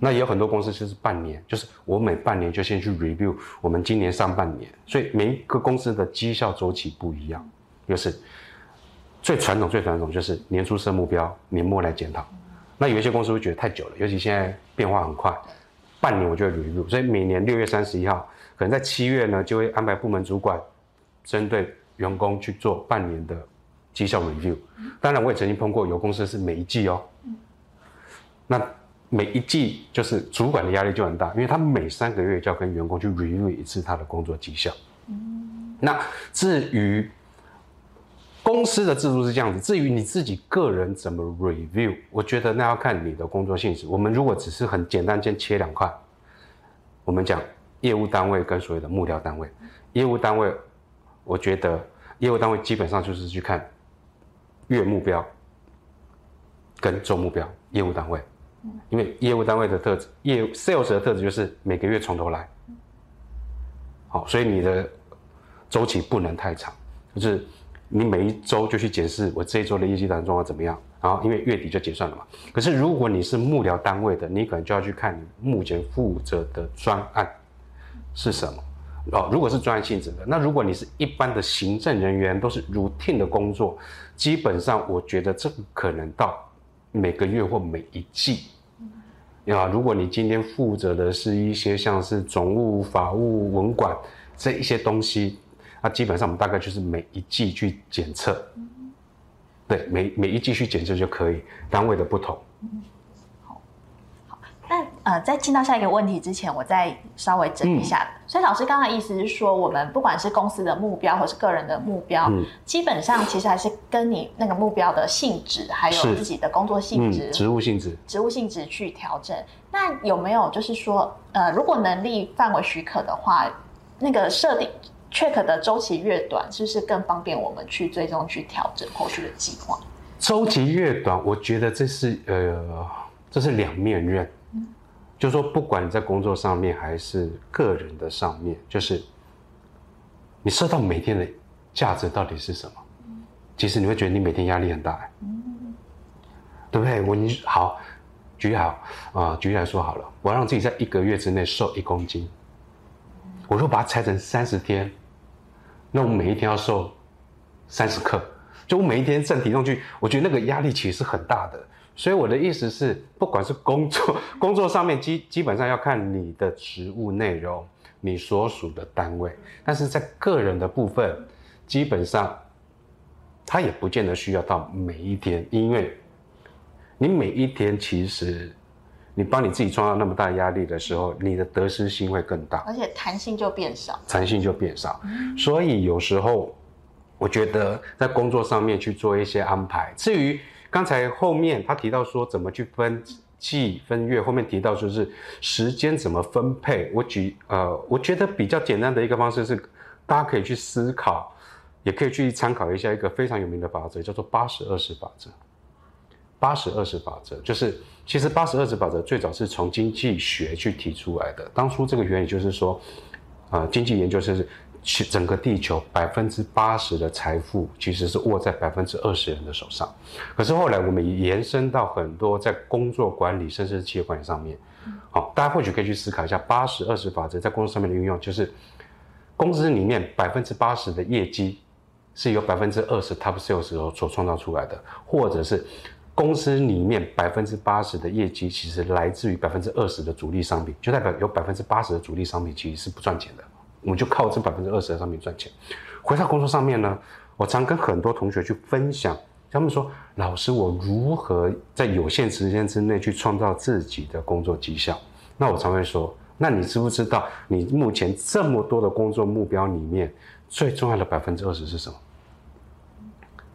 那也有很多公司就是半年，就是我每半年就先去 review 我们今年上半年，所以每一个公司的绩效周期不一样。就是最传统、最传统就是年初设目标，年末来检讨。那有一些公司会觉得太久了，尤其现在变化很快，半年我就会 review。所以每年六月三十一号，可能在七月呢，就会安排部门主管针对员工去做半年的绩效 review。当然，我也曾经碰过有公司是每一季哦，那。每一季就是主管的压力就很大，因为他每三个月就要跟员工去 review 一次他的工作绩效。那至于公司的制度是这样子，至于你自己个人怎么 review，我觉得那要看你的工作性质。我们如果只是很简单先切两块，我们讲业务单位跟所谓的幕僚单位。业务单位，我觉得业务单位基本上就是去看月目标跟周目标。业务单位。因为业务单位的特质，业务 sales 的特质就是每个月从头来，好，所以你的周期不能太长，就是你每一周就去检视我这一周的业绩单状况怎么样，然后因为月底就结算了嘛。可是如果你是幕僚单位的，你可能就要去看你目前负责的专案是什么哦。如果是专案性质的，那如果你是一般的行政人员，都是 routine 的工作，基本上我觉得这个可能到。每个月或每一季，啊，如果你今天负责的是一些像是总务、法务、文管这一些东西，那基本上我们大概就是每一季去检测，对，每每一季去检测就可以，单位的不同。那呃，在进到下一个问题之前，我再稍微整一下。所以老师刚刚意思是说，我们不管是公司的目标，或是个人的目标，基本上其实还是跟你那个目标的性质，还有自己的工作性质、职务性质、职务性质去调整。那有没有就是说，呃，如果能力范围许可的话，那个设定 check 的周期越短，是不是更方便我们去最终去调整后续的计划？周期越短，我觉得这是呃，这是两面刃。就是说，不管你在工作上面还是个人的上面，就是你设到每天的价值到底是什么？其实你会觉得你每天压力很大，对不对？我你好，举好啊，举例来说好了，我让自己在一个月之内瘦一公斤，我如果把它拆成三十天，那我每一天要瘦三十克，就我每一天正体重去，我觉得那个压力其实是很大的。所以我的意思是，不管是工作 [LAUGHS] 工作上面基基本上要看你的职务内容，你所属的单位，但是在个人的部分，基本上，他也不见得需要到每一天，因为，你每一天其实，你帮你自己创造那么大压力的时候，你的得失心会更大，而且弹性就变少，弹性就变少，所以有时候，我觉得在工作上面去做一些安排，至于。刚才后面他提到说怎么去分季分月，后面提到就是时间怎么分配。我举呃，我觉得比较简单的一个方式是，大家可以去思考，也可以去参考一下一个非常有名的法则，叫做八十二十法则。八十二十法则就是，其实八十二十法则最早是从经济学去提出来的。当初这个原理就是说，啊，经济研究是。其整个地球百分之八十的财富其实是握在百分之二十人的手上，可是后来我们延伸到很多在工作管理甚至是企业管理上面，好，大家或许可以去思考一下八十二十法则在工作上面的运用，就是公司里面百分之八十的业绩是由百分之二十 top sales 所所创造出来的，或者是公司里面百分之八十的业绩其实来自于百分之二十的主力商品，就代表有百分之八十的主力商品其实是不赚钱的。我们就靠这百分之二十的商品赚钱。回到工作上面呢，我常跟很多同学去分享，他们说：“老师，我如何在有限时间之内去创造自己的工作绩效？”那我常会说：“那你知不知道，你目前这么多的工作目标里面，最重要的百分之二十是什么？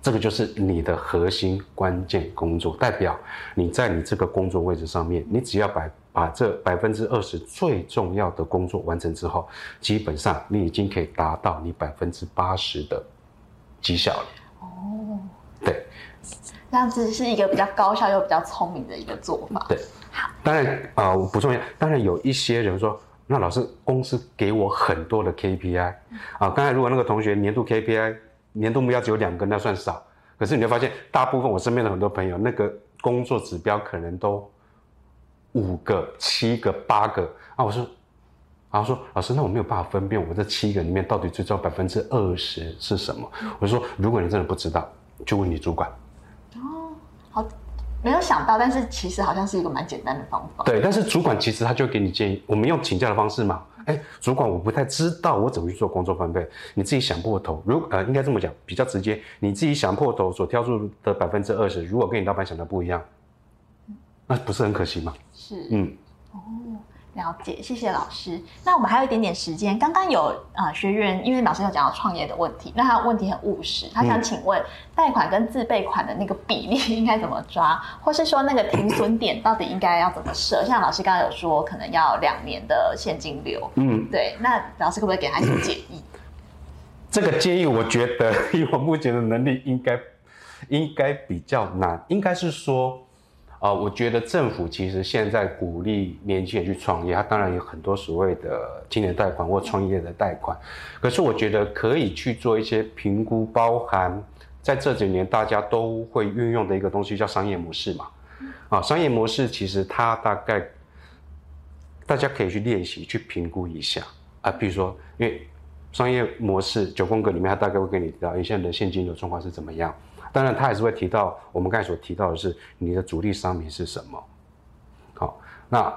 这个就是你的核心关键工作，代表你在你这个工作位置上面，你只要把把这百分之二十最重要的工作完成之后，基本上你已经可以达到你百分之八十的绩效了。哦，对，这样子是一个比较高效又比较聪明的一个做法。对，好，当然啊，我补充一下，当然有一些人说，那老师公司给我很多的 KPI 啊，刚才如果那个同学年度 KPI。年度目标只有两个，那算少。可是你会发现，大部分我身边的很多朋友，那个工作指标可能都五个、七个、八个啊。我说，然后说老师，那我没有办法分辨我这七个里面到底最重要百分之二十是什么。我说，如果你真的不知道，就问你主管。哦，好。没有想到，但是其实好像是一个蛮简单的方法。对，但是主管其实他就给你建议，我们用请教的方式嘛。哎，主管，我不太知道我怎么去做工作分配，你自己想破头。如呃，应该这么讲，比较直接，你自己想破头所挑出的百分之二十，如果跟你老板想的不一样，那不是很可惜吗？是，嗯，哦。了解，谢谢老师。那我们还有一点点时间，刚刚有啊学员，因为老师有讲到创业的问题，那他问题很务实，他想请问贷款跟自备款的那个比例应该怎么抓，或是说那个停损点到底应该要怎么设？像老师刚刚有说，可能要两年的现金流，嗯，对。那老师可不可以给他一些建议？[COUGHS] 这个建议，我觉得 [LAUGHS] 以我目前的能力，应该应该比较难，应该是说。啊，我觉得政府其实现在鼓励年轻人去创业，它当然有很多所谓的青年贷款或创业的贷款，可是我觉得可以去做一些评估，包含在这几年大家都会运用的一个东西叫商业模式嘛。啊，商业模式其实它大概大家可以去练习去评估一下啊，比如说，因为商业模式九宫格里面，它大概会给你提到你现在的现金流状况是怎么样。当然，他还是会提到我们刚才所提到的是你的主力商品是什么。好，那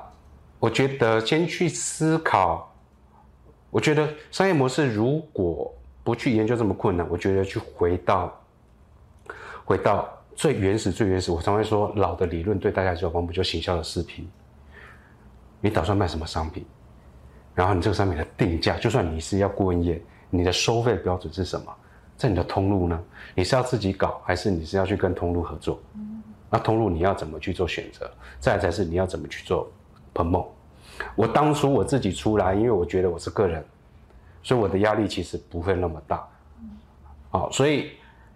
我觉得先去思考。我觉得商业模式如果不去研究这么困难，我觉得去回到回到最原始、最原始。我常会说，老的理论对大家有帮助，就行销的视频。你打算卖什么商品？然后你这个商品的定价，就算你是要顾问业，你的收费标准是什么？在你的通路呢？你是要自己搞，还是你是要去跟通路合作？那通路你要怎么去做选择？再才是你要怎么去做 promo。我当初我自己出来，因为我觉得我是个人，所以我的压力其实不会那么大。好，所以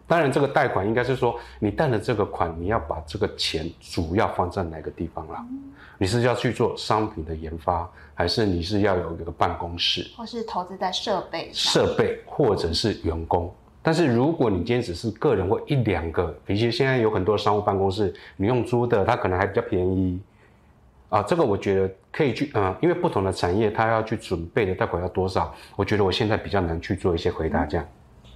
当然这个贷款应该是说，你贷的这个款，你要把这个钱主要放在哪个地方了？你是要去做商品的研发，还是你是要有一个办公室，或是投资在设备？设备或者是员工？但是如果你今天只是个人或一两个，比如现在有很多商务办公室，你用租的，它可能还比较便宜，啊，这个我觉得可以去，嗯，因为不同的产业，它要去准备的贷款要多少，我觉得我现在比较难去做一些回答这样。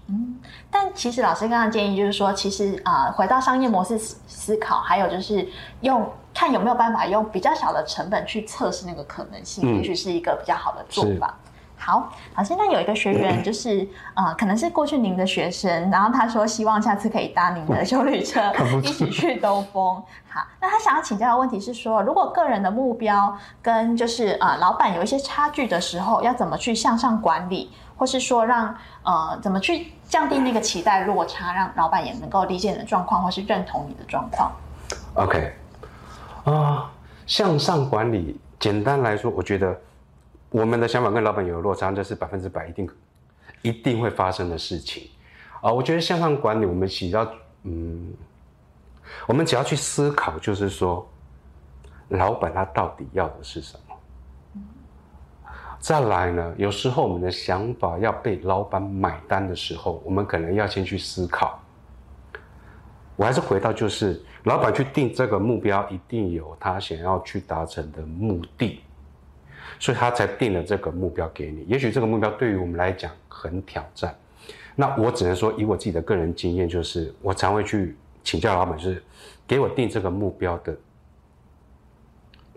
嗯，但其实老师刚刚建议就是说，其实啊，回到商业模式思考，还有就是用看有没有办法用比较小的成本去测试那个可能性，也许是一个比较好的做法。好好，现在有一个学员，就是呃，可能是过去您的学生，然后他说希望下次可以搭您的修旅车一起去兜风。[LAUGHS] 好，那他想要请教的问题是说，如果个人的目标跟就是呃老板有一些差距的时候，要怎么去向上管理，或是说让呃怎么去降低那个期待落差，让老板也能够理解你的状况，或是认同你的状况？OK，啊，向上管理，简单来说，我觉得。我们的想法跟老板有落差，这是百分之百一定一定会发生的事情啊！我觉得向上管理，我们只要嗯，我们只要去思考，就是说，老板他到底要的是什么？再来呢，有时候我们的想法要被老板买单的时候，我们可能要先去思考。我还是回到，就是老板去定这个目标，一定有他想要去达成的目的。所以他才定了这个目标给你。也许这个目标对于我们来讲很挑战，那我只能说以我自己的个人经验，就是我常会去请教老板，就是给我定这个目标的，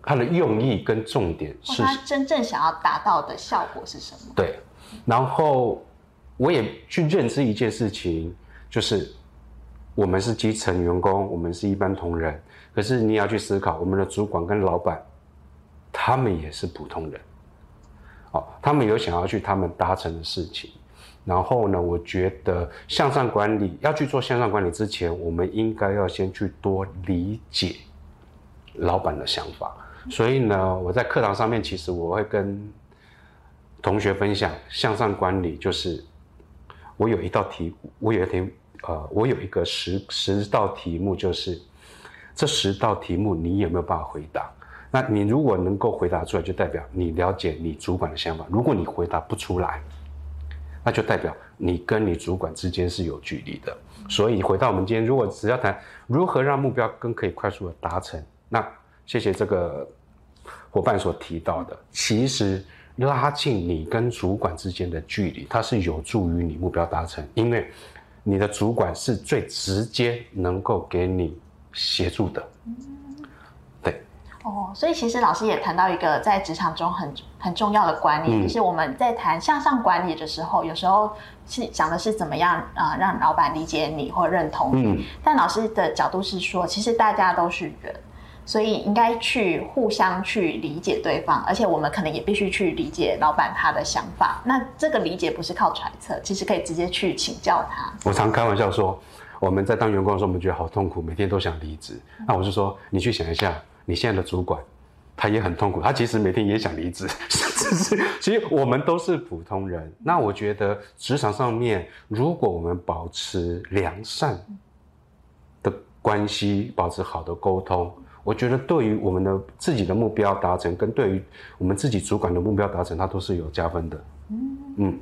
他的用意跟重点是他真正想要达到的效果是什么？对。然后我也去认知一件事情，就是我们是基层员工，我们是一般同仁，可是你要去思考，我们的主管跟老板。他们也是普通人，哦，他们有想要去他们达成的事情，然后呢，我觉得向上管理要去做向上管理之前，我们应该要先去多理解老板的想法。所以呢，我在课堂上面其实我会跟同学分享向上管理，就是我有一道题，我有一题，呃，我有一个十十道题目，就是这十道题目你有没有办法回答？那你如果能够回答出来，就代表你了解你主管的想法。如果你回答不出来，那就代表你跟你主管之间是有距离的。所以回到我们今天，如果只要谈如何让目标更可以快速的达成，那谢谢这个伙伴所提到的，其实拉近你跟主管之间的距离，它是有助于你目标达成，因为你的主管是最直接能够给你协助的。哦，所以其实老师也谈到一个在职场中很很重要的观念，就是我们在谈向上管理的时候，有时候是讲的是怎么样啊让老板理解你或认同你。但老师的角度是说，其实大家都是人，所以应该去互相去理解对方，而且我们可能也必须去理解老板他的想法。那这个理解不是靠揣测，其实可以直接去请教他。我常开玩笑说，我们在当员工的时候，我们觉得好痛苦，每天都想离职。那我就说，你去想一下。你现在的主管，他也很痛苦，他其实每天也想离职。[LAUGHS] 其实我们都是普通人。那我觉得职场上面，如果我们保持良善的关系，保持好的沟通，我觉得对于我们的自己的目标达成，跟对于我们自己主管的目标达成，它都是有加分的。嗯嗯。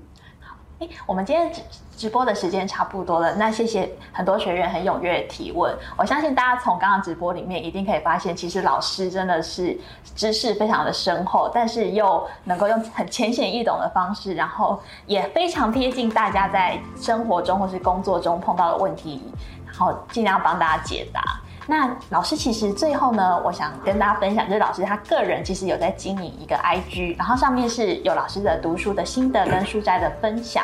哎，我们今天直直播的时间差不多了，那谢谢很多学员很踊跃提问。我相信大家从刚刚直播里面一定可以发现，其实老师真的是知识非常的深厚，但是又能够用很浅显易懂的方式，然后也非常贴近大家在生活中或是工作中碰到的问题，然后尽量帮大家解答。那老师其实最后呢，我想跟大家分享，就是老师他个人其实有在经营一个 IG，然后上面是有老师的读书的心得跟书斋的分享。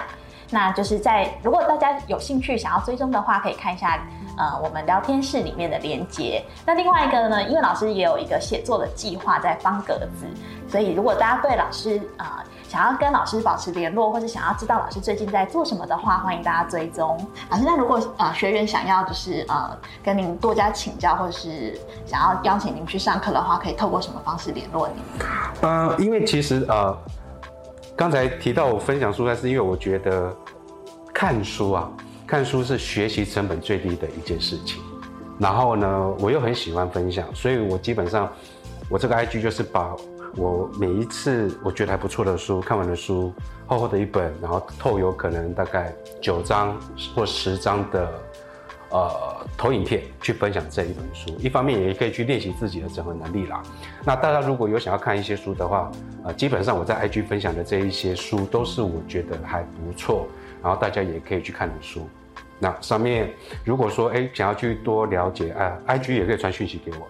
那就是在如果大家有兴趣想要追踪的话，可以看一下呃我们聊天室里面的连接。那另外一个呢，因为老师也有一个写作的计划在方格子，所以如果大家对老师啊。想要跟老师保持联络，或者想要知道老师最近在做什么的话，欢迎大家追踪老师。那如果呃学员想要就是呃跟您多加请教，或者是想要邀请您去上课的话，可以透过什么方式联络您？呃，因为其实呃刚才提到我分享书单，是因为我觉得看书啊，看书是学习成本最低的一件事情。然后呢，我又很喜欢分享，所以我基本上我这个 IG 就是把。我每一次我觉得还不错的书，看完的书，厚厚的一本，然后透有可能大概九张或十张的呃投影片去分享这一本书，一方面也可以去练习自己的整合能力啦。那大家如果有想要看一些书的话，呃，基本上我在 IG 分享的这一些书都是我觉得还不错，然后大家也可以去看的书。那上面如果说哎想要去多了解，啊 i g 也可以传讯息给我。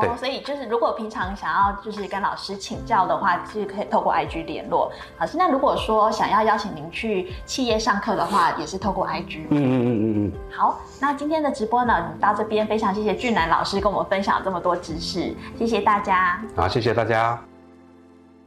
哦，所以就是如果平常想要就是跟老师请教的话，是可以透过 IG 联络老师。那如果说想要邀请您去企业上课的话，也是透过 IG。嗯嗯嗯嗯嗯。好，那今天的直播呢到这边，非常谢谢俊南老师跟我们分享这么多知识，谢谢大家。好，谢谢大家。